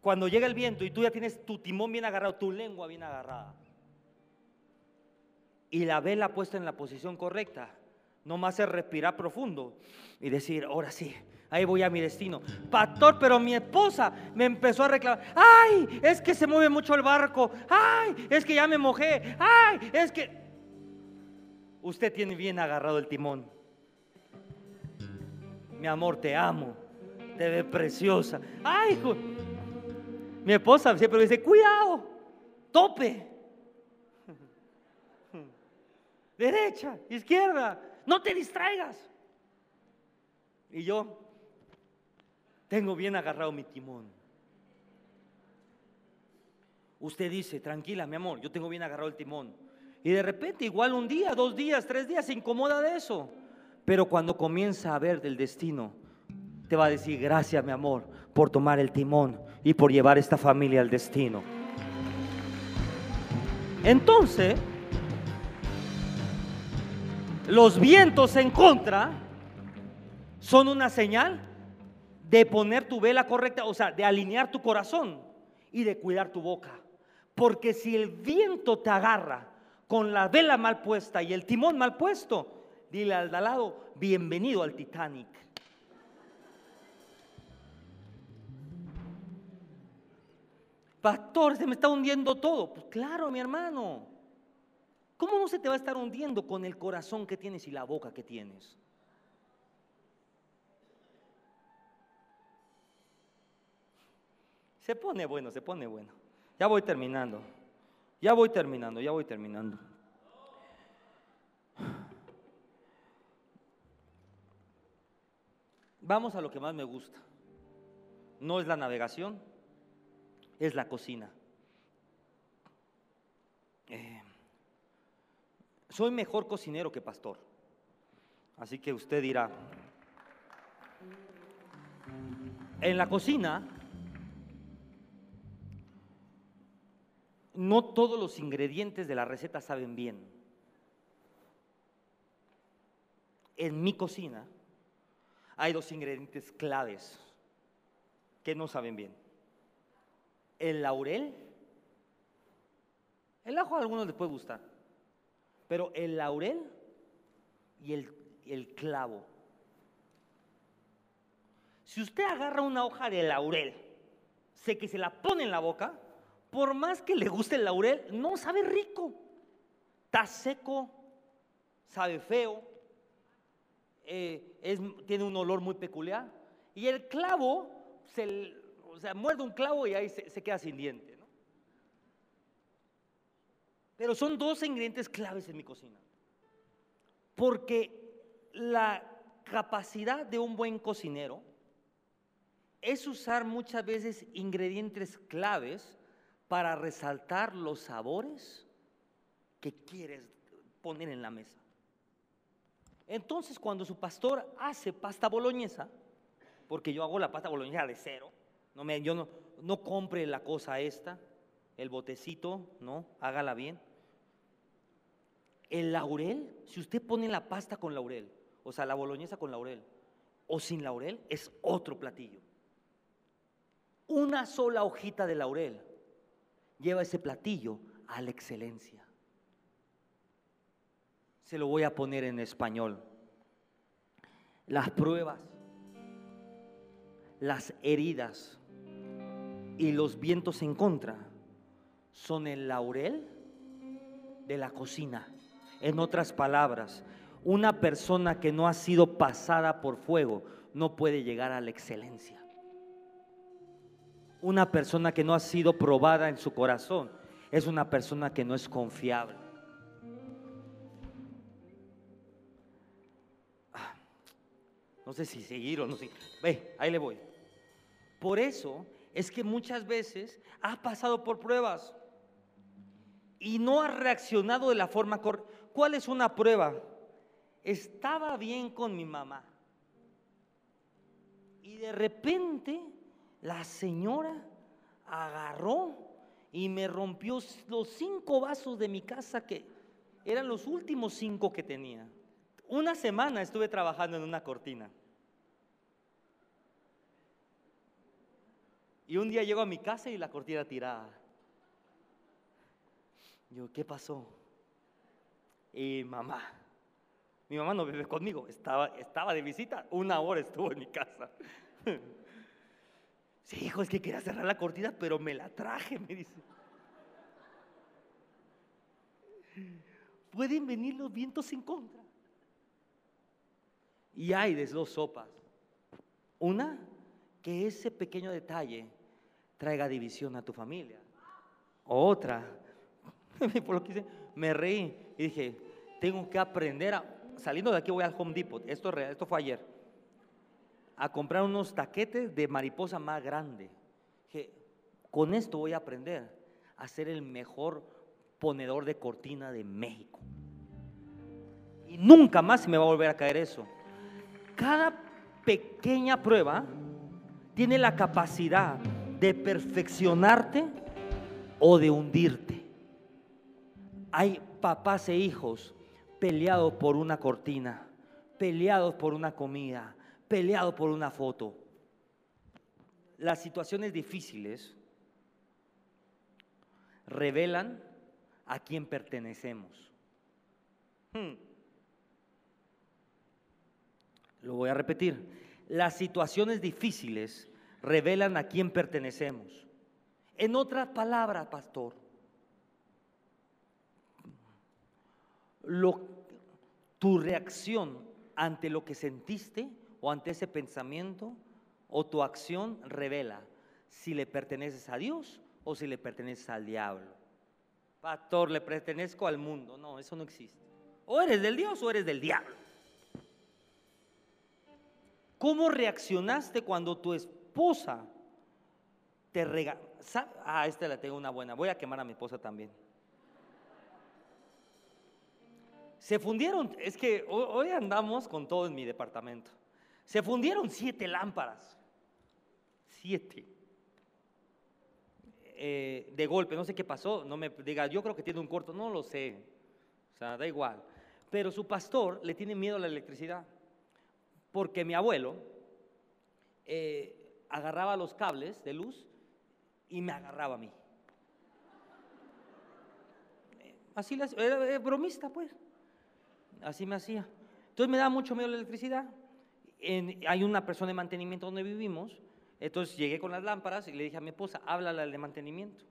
Cuando llega el viento y tú ya tienes tu timón bien agarrado, tu lengua bien agarrada, y la vela puesta en la posición correcta, no más es respirar profundo y decir, ahora sí, ahí voy a mi destino. Pastor, pero mi esposa me empezó a reclamar, ay, es que se mueve mucho el barco, ay, es que ya me mojé, ay, es que... Usted tiene bien agarrado el timón. Mi amor, te amo, te ve preciosa. Ay, hijo. Mi esposa siempre dice, cuidado, tope. Derecha, izquierda, no te distraigas. Y yo, tengo bien agarrado mi timón. Usted dice, tranquila, mi amor, yo tengo bien agarrado el timón. Y de repente, igual un día, dos días, tres días, se incomoda de eso. Pero cuando comienza a ver del destino, te va a decir, gracias, mi amor, por tomar el timón y por llevar esta familia al destino. Entonces, los vientos en contra son una señal de poner tu vela correcta, o sea, de alinear tu corazón y de cuidar tu boca. Porque si el viento te agarra con la vela mal puesta y el timón mal puesto, dile al de lado, bienvenido al Titanic. Pastor, se me está hundiendo todo. Pues claro, mi hermano. ¿Cómo no se te va a estar hundiendo con el corazón que tienes y la boca que tienes? Se pone bueno, se pone bueno. Ya voy terminando. Ya voy terminando, ya voy terminando. Vamos a lo que más me gusta. No es la navegación, es la cocina. Eh, soy mejor cocinero que pastor. Así que usted dirá, en la cocina no todos los ingredientes de la receta saben bien. En mi cocina hay dos ingredientes claves que no saben bien. El laurel, el ajo a algunos les puede gustar, pero el laurel y el, clavo. Si usted agarra una hoja de laurel, sé que se la pone en la boca, por más que le guste el laurel, no sabe rico. Está seco, sabe feo, eh, tiene un olor muy peculiar. Y el clavo, se, o sea, muerde un clavo y ahí se, queda sin diente. Pero son dos ingredientes claves en mi cocina. Porque la capacidad de un buen cocinero es usar muchas veces ingredientes claves para resaltar los sabores que quieres poner en la mesa. Entonces, cuando su pastor hace pasta boloñesa, porque yo hago la pasta boloñesa de cero, no me, yo no, no compre la cosa esta, el botecito, no, hágala bien. El laurel, si usted pone la pasta con laurel, o sea, la boloñesa con laurel, o sin laurel, es otro platillo. Una sola hojita de laurel lleva ese platillo a la excelencia. Se lo voy a poner en español. Las pruebas, las heridas y los vientos en contra son el laurel de la cocina. En otras palabras, una persona que no ha sido pasada por fuego no puede llegar a la excelencia. Una persona que no ha sido probada en su corazón es una persona que no es confiable. Ah, no sé si seguir o no sé. Ve, ahí le voy. Por eso es que muchas veces ha pasado por pruebas y no ha reaccionado de la forma correcta. ¿Cuál es una prueba? Estaba bien con mi mamá. Y de repente la señora agarró y me rompió los cinco vasos de mi casa que eran los últimos cinco que tenía. Una semana estuve trabajando en una cortina. Y un día llego a mi casa y la cortina tirada. Yo, ¿qué pasó? Y mamá, mi mamá no vive conmigo, estaba, estaba de visita, una hora estuvo en mi casa. Sí, hijo, es que quería cerrar la cortina, pero me la traje, me dice. Pueden venir los vientos en contra. Y hay de dos sopas. Una, que ese pequeño detalle traiga división a tu familia. Otra, por lo que me reí y dije, tengo que aprender a, saliendo de aquí voy al Home Depot, esto, esto fue ayer, a comprar unos taquetes de mariposa más grande. Que con esto voy a aprender a ser el mejor ponedor de cortina de México. Y nunca más se me va a volver a caer eso. Cada pequeña prueba tiene la capacidad de perfeccionarte o de hundirte. Hay papás e hijos peleados por una cortina, peleados por una comida, peleados por una foto. Las situaciones difíciles revelan a quién pertenecemos. Hmm. Lo voy a repetir. Las situaciones difíciles revelan a quién pertenecemos. En otras palabras, pastor, lo, tu reacción ante lo que sentiste o ante ese pensamiento o tu acción revela si le perteneces a Dios o si le perteneces al diablo. Pastor, le pertenezco al mundo. No, eso no existe. O eres del Dios o eres del diablo. ¿Cómo reaccionaste cuando tu esposa te regaló? Ah, esta la tengo una buena. Voy a quemar a mi esposa también. Se fundieron, es que hoy andamos con todo en mi departamento. Se fundieron siete lámparas. Siete. Eh, de golpe, no sé qué pasó, no me diga, yo creo que tiene un corto, no lo sé. O sea, da igual. Pero su pastor le tiene miedo a la electricidad. Porque mi abuelo eh, agarraba los cables de luz y me agarraba a mí. Así era bromista, pues así me hacía. Entonces me da mucho miedo la electricidad. hay una persona de mantenimiento donde vivimos, entonces llegué con las lámparas y le dije a mi esposa, háblale al de mantenimiento.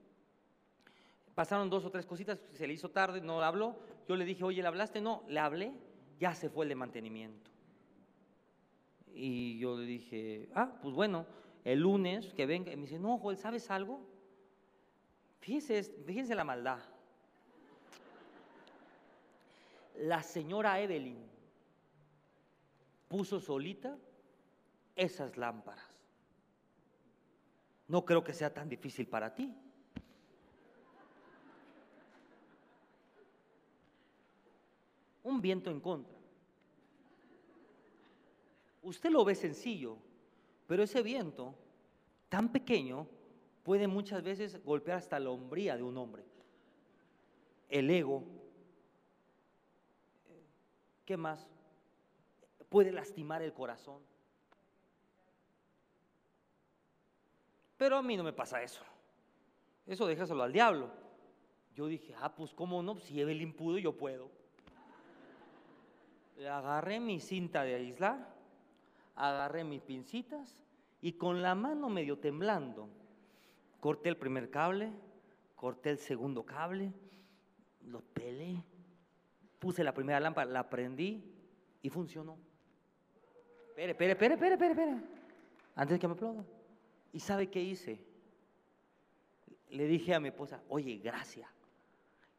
Pasaron dos o tres cositas, se le hizo tarde, no habló. Yo le dije, oye, ¿le hablaste? No, le hablé, ya se fue el de mantenimiento. Y yo le dije, ah, pues bueno, el lunes que venga. Y me dice, no, Joel, ¿sabes algo? Fíjense, fíjense la maldad la señora Evelyn puso solita esas lámparas. no creo que sea tan difícil para ti. Un viento en contra. Usted lo ve sencillo, pero ese viento tan pequeño puede muchas veces golpear hasta la hombría de un hombre. El ego. ¿Qué más? Puede lastimar el corazón. Pero a mí no me pasa eso. Eso déjaselo al diablo. Yo dije, ah, pues cómo no, si Evelyn pudo, yo puedo. Le agarré mi cinta de aislar, agarré mis pincitas y con la mano medio temblando, corté el primer cable, corté el segundo cable, lo pelé, puse la primera lámpara, la prendí y funcionó. Espere, espere, espere, espere, espere, espere. Antes de que me aplauda. ¿Y sabe qué hice? Le dije a mi esposa, oye, gracias.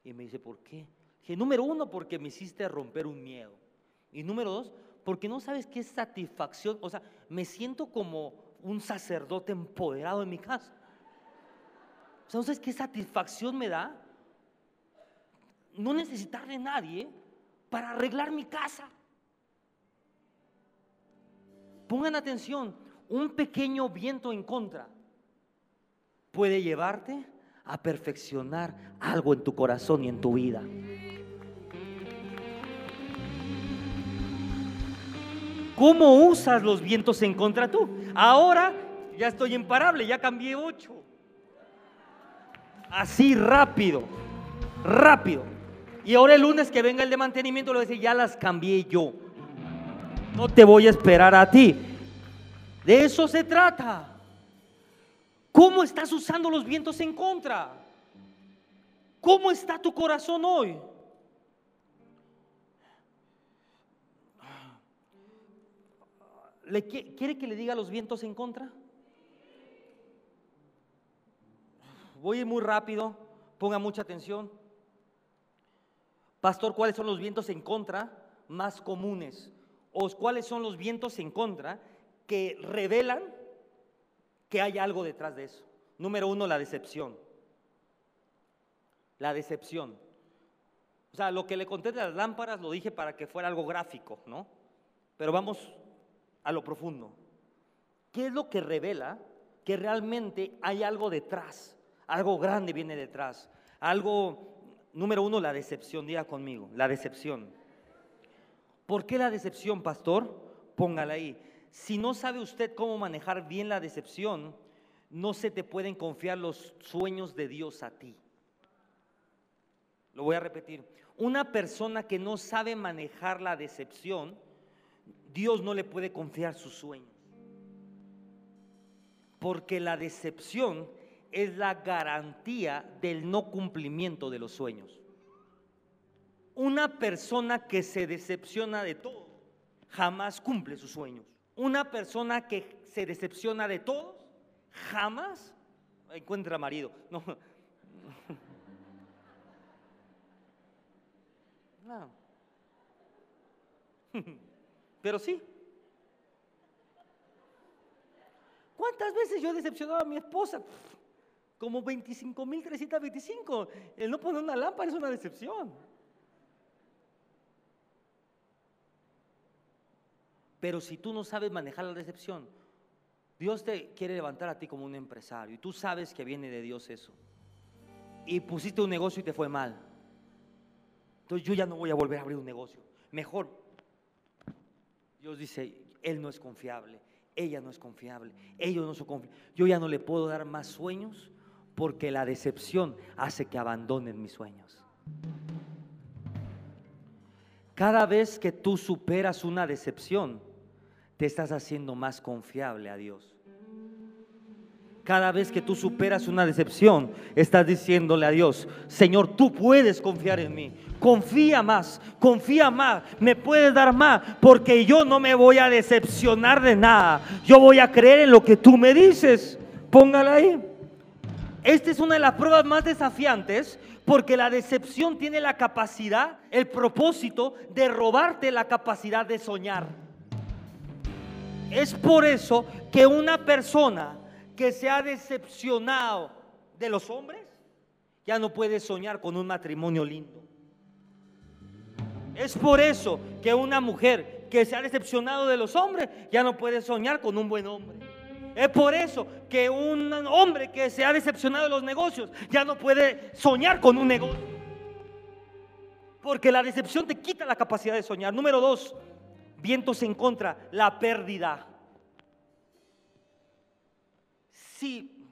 Y me dice, ¿por qué? Dije, número uno, porque me hiciste romper un miedo. Y número dos, porque no sabes qué satisfacción, o sea, me siento como un sacerdote empoderado en mi casa. O sea, ¿no sabes qué satisfacción me da? No necesitar de nadie para arreglar mi casa. Pongan atención, un pequeño viento en contra puede llevarte a perfeccionar algo en tu corazón y en tu vida. ¿Cómo usas los vientos en contra tú? Ahora ya estoy imparable, ya cambié ocho. Así rápido, rápido. Y ahora el lunes que venga el de mantenimiento lo voy a decir, ya las cambié yo. No te voy a esperar a ti. De eso se trata. ¿Cómo estás usando los vientos en contra? ¿Cómo está tu corazón hoy? ¿Le ¿Quiere que le diga los vientos en contra? Voy a ir muy rápido, ponga mucha atención. Pastor, ¿cuáles son los vientos en contra más comunes? ¿O cuáles son los vientos en contra que revelan que hay algo detrás de eso. Número uno, la decepción. La decepción. O sea, lo que le conté de las lámparas lo dije para que fuera algo gráfico, ¿no? Pero vamos a lo profundo. ¿Qué es lo que revela que realmente hay algo detrás? Algo grande viene detrás. Algo, número uno, la decepción. Diga conmigo, la decepción. ¿Por qué la decepción, pastor? Póngala ahí si no sabe usted cómo manejar bien la decepción, no se te pueden confiar los sueños de Dios a ti. Lo voy a repetir. Una persona que no sabe manejar la decepción, Dios no le puede confiar sus sueños. Porque la decepción es la garantía del no cumplimiento de los sueños. Una persona que se decepciona de todo, jamás cumple sus sueños. Una persona que se decepciona de todos jamás encuentra marido. No. no. Pero sí. ¿Cuántas veces yo he decepcionado a mi esposa? Como 25.325. El no poner una lámpara es una decepción. Pero si tú no sabes manejar la decepción, Dios te quiere levantar a ti como un empresario y tú sabes que viene de Dios eso. Y pusiste un negocio y te fue mal. Entonces yo ya no voy a volver a abrir un negocio. Mejor. Dios dice, Él no es confiable, ella no es confiable, ellos no son confiables. Yo ya no le puedo dar más sueños porque la decepción hace que abandonen mis sueños. Cada vez que tú superas una decepción, te estás haciendo más confiable a Dios. Cada vez que tú superas una decepción, estás diciéndole a Dios, Señor, tú puedes confiar en mí. Confía más, confía más, me puedes dar más, porque yo no me voy a decepcionar de nada. Yo voy a creer en lo que tú me dices. Póngala ahí. Esta es una de las pruebas más desafiantes porque la decepción tiene la capacidad, el propósito de robarte la capacidad de soñar. Es por eso que una persona que se ha decepcionado de los hombres, ya no puede soñar con un matrimonio lindo. Es por eso que una mujer que se ha decepcionado de los hombres ya no puede soñar con un buen hombre. Es por eso que un hombre que se ha decepcionado de los negocios ya no puede soñar con un negocio. Porque la decepción te quita la capacidad de soñar. Número dos, vientos en contra, la pérdida. Si,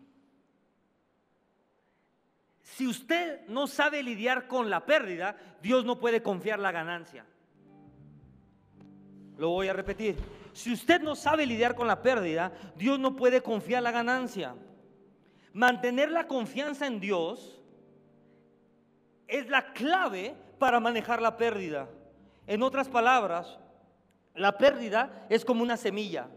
si usted no sabe lidiar con la pérdida, Dios no puede confiar la ganancia. Lo voy a repetir. Si usted no sabe lidiar con la pérdida, Dios no puede confiar la ganancia. Mantener la confianza en Dios es la clave para manejar la pérdida. En otras palabras, la pérdida es como una semilla.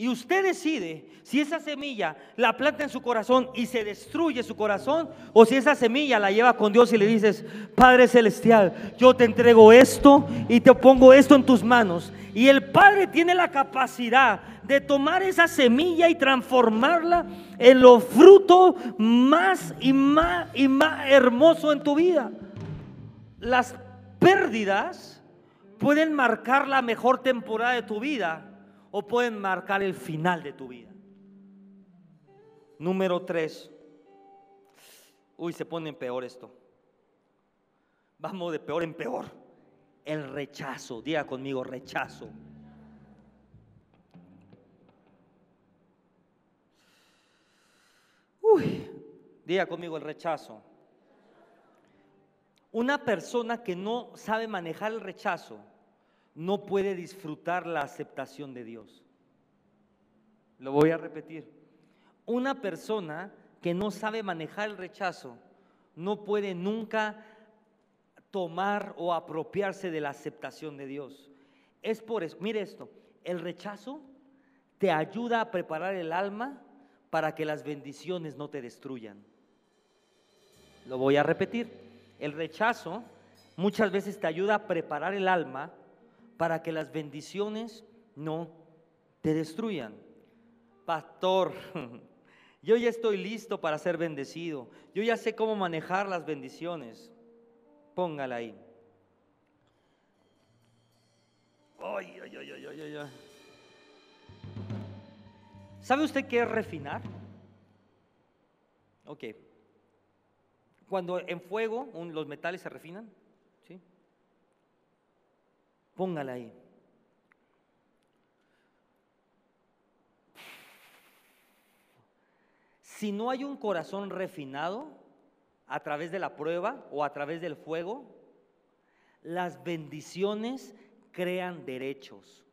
Y usted decide si esa semilla la planta en su corazón y se destruye su corazón o si esa semilla la lleva con Dios y le dices, Padre Celestial, yo te entrego esto y te pongo esto en tus manos. Y el Padre tiene la capacidad de tomar esa semilla y transformarla en lo fruto más y más y más hermoso en tu vida. Las pérdidas pueden marcar la mejor temporada de tu vida o pueden marcar el final de tu vida. Número tres. Uy, se pone en peor esto. Vamos de peor en peor. El rechazo. Diga conmigo, rechazo. Uy, diga conmigo el rechazo. Una persona que no sabe manejar el rechazo no puede disfrutar la aceptación de Dios. Lo voy a repetir. Una persona que no sabe manejar el rechazo no puede nunca tomar o apropiarse de la aceptación de Dios. Es por eso, mire esto, el rechazo te ayuda a preparar el alma para que las bendiciones no te destruyan. Lo voy a repetir. El rechazo muchas veces te ayuda a preparar el alma para que las bendiciones no te destruyan. Pastor, yo ya estoy listo para ser bendecido. Yo ya sé cómo manejar las bendiciones. Póngala ahí. Ay, ay, ay, ay, ay, ay. ¿Sabe usted qué es refinar? Ok. Cuando en fuego los metales se refinan, Póngala ahí. Si no hay un corazón refinado a través de la prueba o a través del fuego, las bendiciones crean derechos.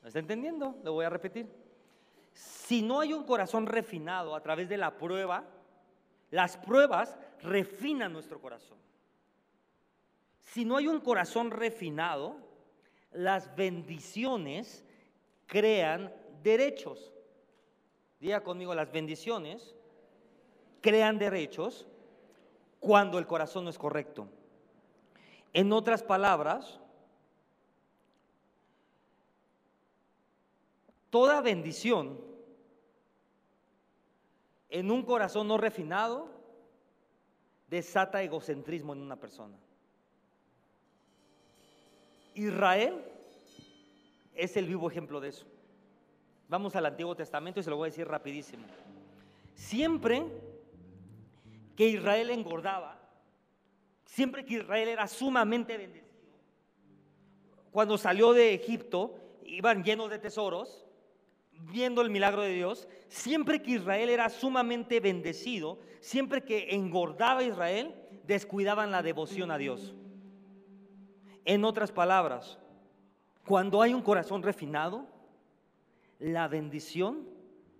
¿Me está entendiendo? Lo voy a repetir. Si no hay un corazón refinado a través de la prueba, las pruebas refinan nuestro corazón. Si no hay un corazón refinado, las bendiciones crean derechos. Diga conmigo, las bendiciones crean derechos cuando el corazón no es correcto. En otras palabras, toda bendición en un corazón no refinado desata egocentrismo en una persona. Israel es el vivo ejemplo de eso. Vamos al Antiguo Testamento y se lo voy a decir rapidísimo. Siempre que Israel engordaba, siempre que Israel era sumamente bendecido, cuando salió de Egipto, iban llenos de tesoros, viendo el milagro de Dios, siempre que Israel era sumamente bendecido, siempre que engordaba Israel, descuidaban la devoción a Dios. En otras palabras, cuando hay un corazón refinado, la bendición,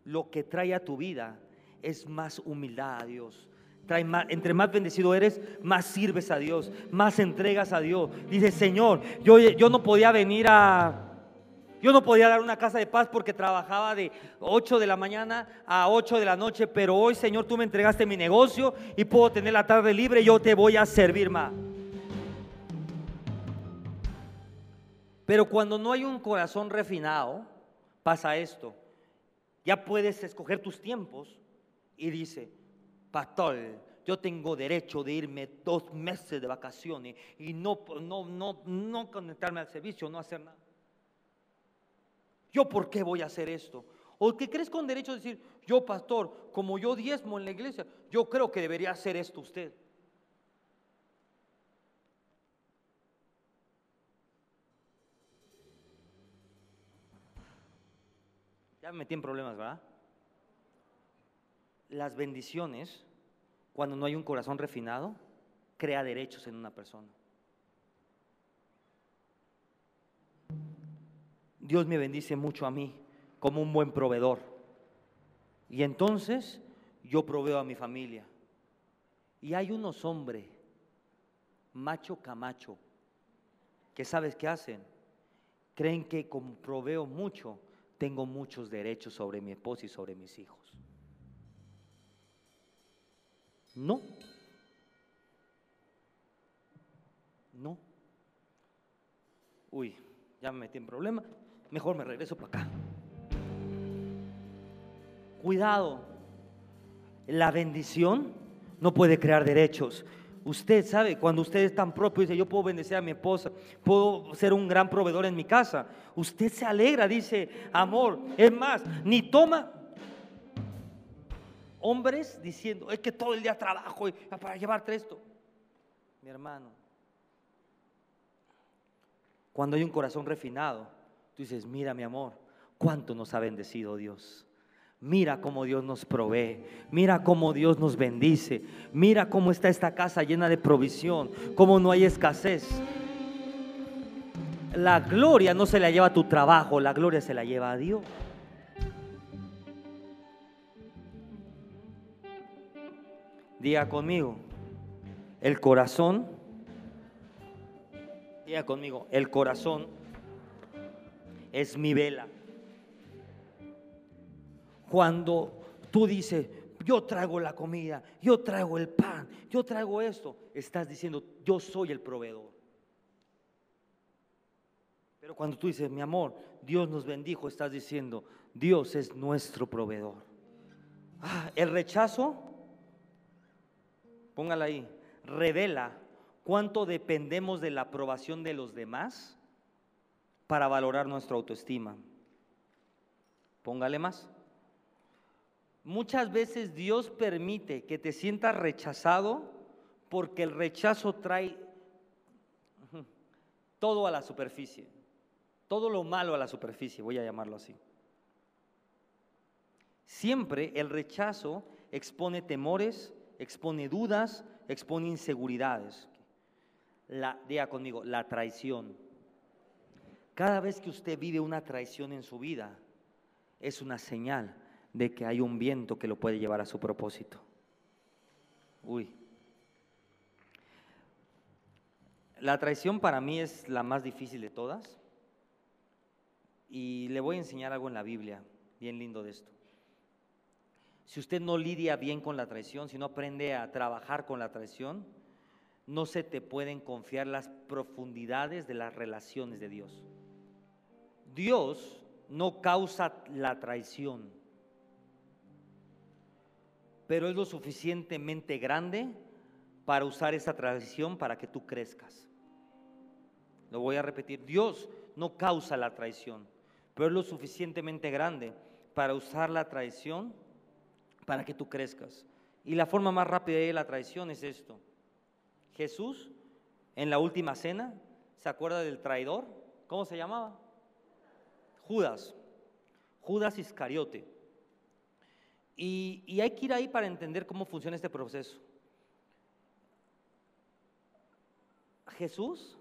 lo que trae a tu vida, es más humildad a Dios. Trae entre más bendecido eres, más sirves a Dios, más entregas a Dios. Dice, Señor, yo, yo no podía venir a... Yo no podía dar una casa de paz porque trabajaba de 8 de la mañana a 8 de la noche, pero hoy, Señor, tú me entregaste mi negocio y puedo tener la tarde libre, yo te voy a servir más. Pero cuando no hay un corazón refinado, pasa esto. Ya puedes escoger tus tiempos y dice, pastor, yo tengo derecho de irme dos meses de vacaciones y no, no, no, no conectarme al servicio, no hacer nada. ¿Yo por qué voy a hacer esto? ¿O qué crees con derecho a decir, yo pastor, como yo diezmo en la iglesia, yo creo que debería hacer esto usted? Ya me metí en problemas, ¿verdad? Las bendiciones, cuando no hay un corazón refinado, crea derechos en una persona. Dios me bendice mucho a mí como un buen proveedor. Y entonces yo proveo a mi familia. Y hay unos hombres, macho camacho, que sabes qué hacen. Creen que como proveo mucho, tengo muchos derechos sobre mi esposa y sobre mis hijos. No. No. Uy, ya me metí en problema. Mejor me regreso para acá. Cuidado. La bendición no puede crear derechos. Usted sabe, cuando usted es tan propio, dice, yo puedo bendecir a mi esposa, puedo ser un gran proveedor en mi casa. Usted se alegra, dice, amor. Es más, ni toma hombres diciendo, es que todo el día trabajo para llevarte esto. Mi hermano, cuando hay un corazón refinado, tú dices, mira mi amor, cuánto nos ha bendecido Dios. Mira cómo Dios nos provee, mira cómo Dios nos bendice, mira cómo está esta casa llena de provisión, cómo no hay escasez. La gloria no se la lleva a tu trabajo, la gloria se la lleva a Dios. Diga conmigo, el corazón, diga conmigo, el corazón es mi vela cuando tú dices, yo traigo la comida, yo traigo el pan, yo traigo esto, estás diciendo, yo soy el proveedor. Pero cuando tú dices, mi amor, Dios nos bendijo, estás diciendo, Dios es nuestro proveedor. Ah, el rechazo, póngala ahí, revela cuánto dependemos de la aprobación de los demás para valorar nuestra autoestima. Póngale más. Muchas veces Dios permite que te sientas rechazado porque el rechazo trae todo a la superficie, todo lo malo a la superficie, voy a llamarlo así. Siempre el rechazo expone temores, expone dudas, expone inseguridades. La, diga conmigo, la traición. Cada vez que usted vive una traición en su vida, es una señal de que hay un viento que lo puede llevar a su propósito. Uy. La traición para mí es la más difícil de todas. Y le voy a enseñar algo en la Biblia, bien lindo de esto. Si usted no lidia bien con la traición, si no aprende a trabajar con la traición, no se te pueden confiar las profundidades de las relaciones de Dios. Dios no causa la traición pero es lo suficientemente grande para usar esa traición para que tú crezcas. Lo voy a repetir, Dios no causa la traición, pero es lo suficientemente grande para usar la traición para que tú crezcas. Y la forma más rápida de la traición es esto. Jesús, en la última cena, ¿se acuerda del traidor? ¿Cómo se llamaba? Judas. Judas Iscariote. Y, hay que ir ahí para entender cómo funciona este proceso. Jesús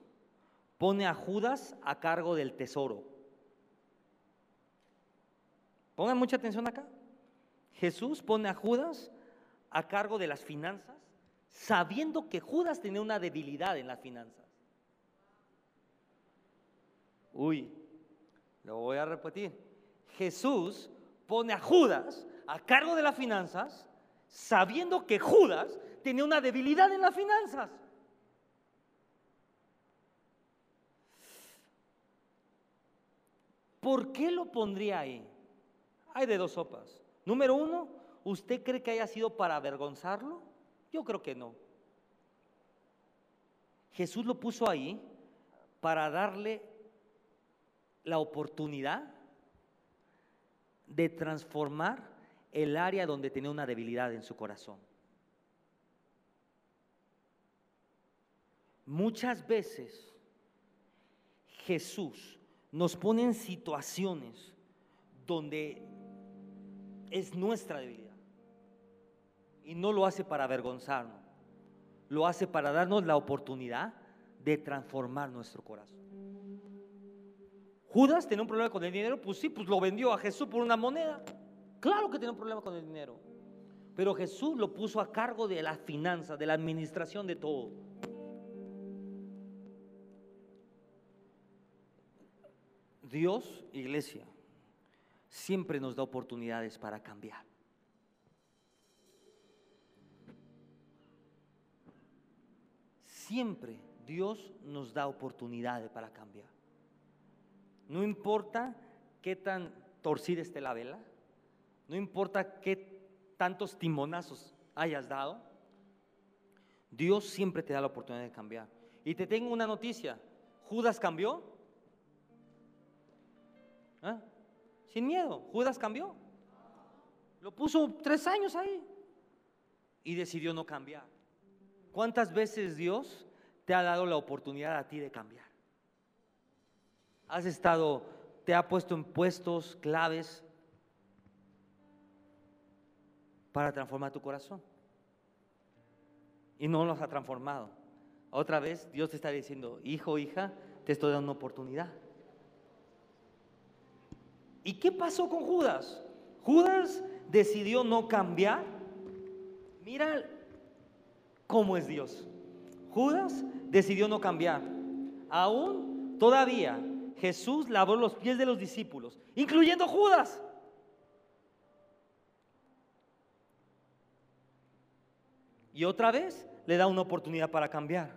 pone a Judas a cargo del tesoro. Pongan mucha atención acá. Jesús pone a Judas a cargo de las finanzas, sabiendo que Judas tenía una debilidad en las finanzas. Uy, lo voy a repetir. Jesús pone a Judas a cargo de las finanzas, sabiendo que Judas tenía una debilidad en las finanzas. ¿Por qué lo pondría ahí? Hay de dos sopas. Número uno, ¿usted cree que haya sido para avergonzarlo? Yo creo que no. Jesús lo puso ahí para darle la oportunidad de transformar el área donde tenía una debilidad en su corazón. Muchas veces Jesús nos pone en situaciones donde es nuestra debilidad. Y no lo hace para avergonzarnos, lo hace para darnos la oportunidad de transformar nuestro corazón. Judas tenía un problema con el dinero, pues sí, pues lo vendió a Jesús por una moneda. Claro que tenía un problema con el dinero. Pero Jesús lo puso a cargo de la finanza, de la administración de todo. Dios, iglesia, siempre nos da oportunidades para cambiar. Siempre Dios nos da oportunidades para cambiar. No importa qué tan torcida esté la vela, no importa qué tantos timonazos hayas dado, Dios siempre te da la oportunidad de cambiar. Y te tengo una noticia, Judas cambió. ¿Ah? Sin miedo, Judas cambió. Lo puso tres años ahí y decidió no cambiar. ¿Cuántas veces Dios te ha dado la oportunidad a ti de cambiar? Has estado, te ha puesto en puestos claves para transformar tu corazón. Y no los ha transformado. Otra vez Dios te está diciendo, hijo, hija, te estoy dando una oportunidad. ¿Y qué pasó con Judas? Judas decidió no cambiar. Mira cómo es Dios. Judas decidió no cambiar. Aún todavía Jesús lavó los pies de los discípulos, incluyendo Judas. Y otra vez le da una oportunidad para cambiar.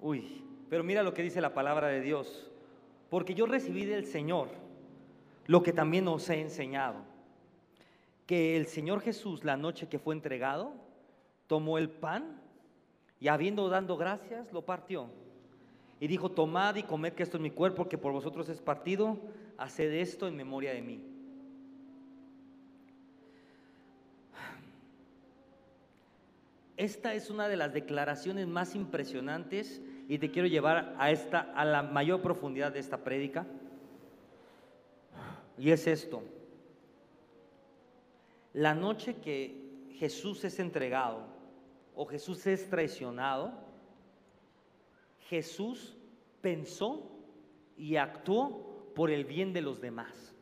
Uy, pero mira lo que dice la palabra de Dios. Porque yo recibí del Señor lo que también os he enseñado. Que el Señor Jesús, la noche que fue entregado, tomó el pan y habiendo dando gracias, lo partió. Y dijo, tomad y comed que esto es mi cuerpo, que por vosotros es partido, haced esto en memoria de mí. Esta es una de las declaraciones más impresionantes y te quiero llevar a esta a la mayor profundidad de esta prédica. Y es esto. La noche que Jesús es entregado o Jesús es traicionado, Jesús pensó y actuó por el bien de los demás.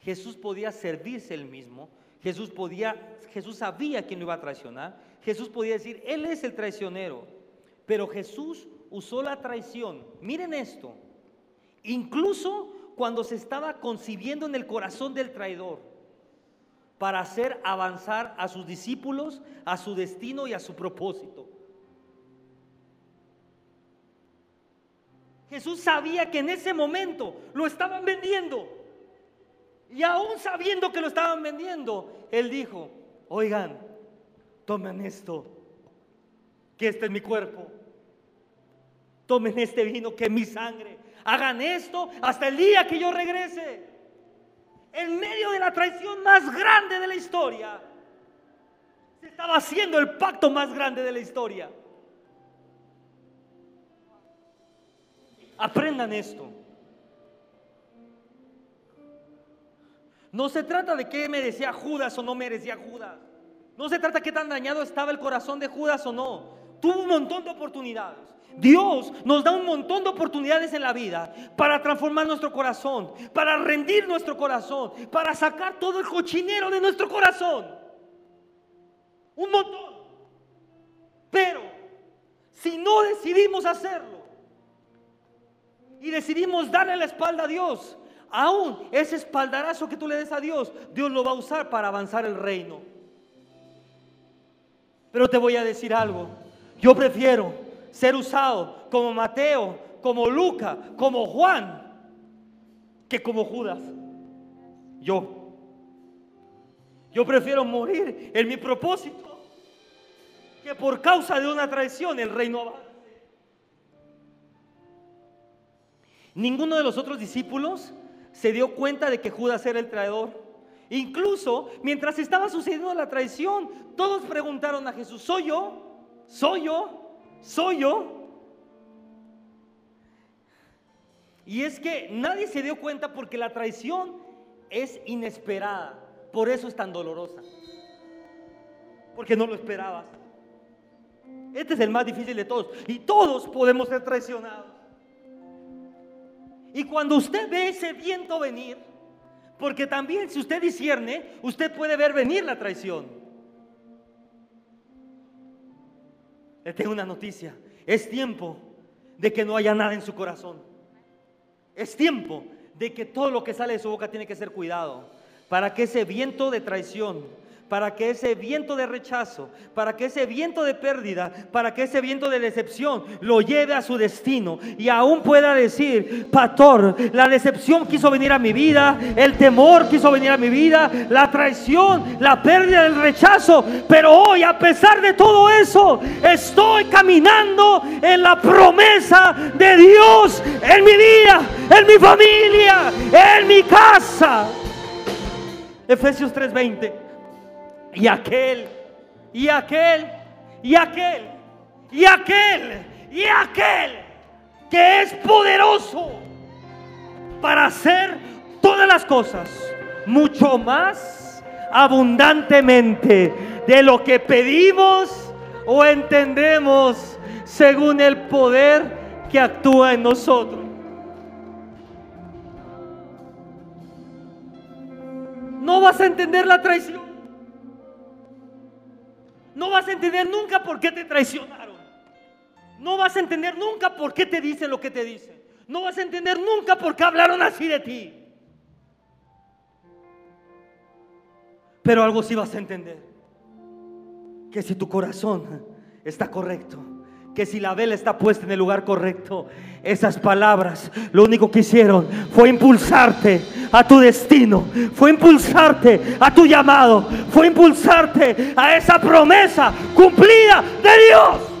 Jesús podía servirse él mismo, Jesús podía, Jesús sabía quién lo iba a traicionar, Jesús podía decir, él es el traicionero, pero Jesús usó la traición. Miren esto, incluso cuando se estaba concibiendo en el corazón del traidor para hacer avanzar a sus discípulos a su destino y a su propósito. Jesús sabía que en ese momento lo estaban vendiendo. Y aún sabiendo que lo estaban vendiendo, Él dijo, oigan, tomen esto, que este es mi cuerpo. Tomen este vino, que es mi sangre. Hagan esto hasta el día que yo regrese. En medio de la traición más grande de la historia, se estaba haciendo el pacto más grande de la historia. Aprendan esto. No se trata de qué merecía Judas o no merecía Judas. No se trata de qué tan dañado estaba el corazón de Judas o no. Tuvo un montón de oportunidades. Dios nos da un montón de oportunidades en la vida para transformar nuestro corazón, para rendir nuestro corazón, para sacar todo el cochinero de nuestro corazón. Un montón. Pero si no decidimos hacerlo, y decidimos darle la espalda a Dios, aún ese espaldarazo que tú le des a Dios, Dios lo va a usar para avanzar el reino. Pero te voy a decir algo, yo prefiero ser usado como Mateo, como Luca, como Juan, que como Judas. Yo. Yo prefiero morir en mi propósito que por causa de una traición el reino avance. Ninguno de los otros discípulos se dio cuenta de que Judas era el traidor. Incluso mientras estaba sucediendo la traición, todos preguntaron a Jesús, ¿soy yo? ¿Soy yo? ¿Soy yo? Y es que nadie se dio cuenta porque la traición es inesperada. Por eso es tan dolorosa. Porque no lo esperabas. Este es el más difícil de todos. Y todos podemos ser traicionados. Y cuando usted ve ese viento venir, porque también si usted discierne, usted puede ver venir la traición. Le tengo una noticia. Es tiempo de que no haya nada en su corazón. Es tiempo de que todo lo que sale de su boca tiene que ser cuidado. Para que ese viento de traición para que ese viento de rechazo, para que ese viento de pérdida, para que ese viento de decepción lo lleve a su destino y aún pueda decir, pastor, la decepción quiso venir a mi vida, el temor quiso venir a mi vida, la traición, la pérdida, el rechazo, pero hoy a pesar de todo eso, estoy caminando en la promesa de Dios en mi vida, en mi familia, en mi casa. Efesios 3:20 y aquel, y aquel, y aquel, y aquel, y aquel que es poderoso para hacer todas las cosas mucho más abundantemente de lo que pedimos o entendemos según el poder que actúa en nosotros. No vas a entender la traición. No vas a entender nunca por qué te traicionaron. No vas a entender nunca por qué te dicen lo que te dicen. No vas a entender nunca por qué hablaron así de ti. Pero algo sí vas a entender. Que si tu corazón está correcto, que si la vela está puesta en el lugar correcto, esas palabras lo único que hicieron fue impulsarte a tu destino, fue impulsarte a tu llamado, fue impulsarte a esa promesa cumplida de Dios.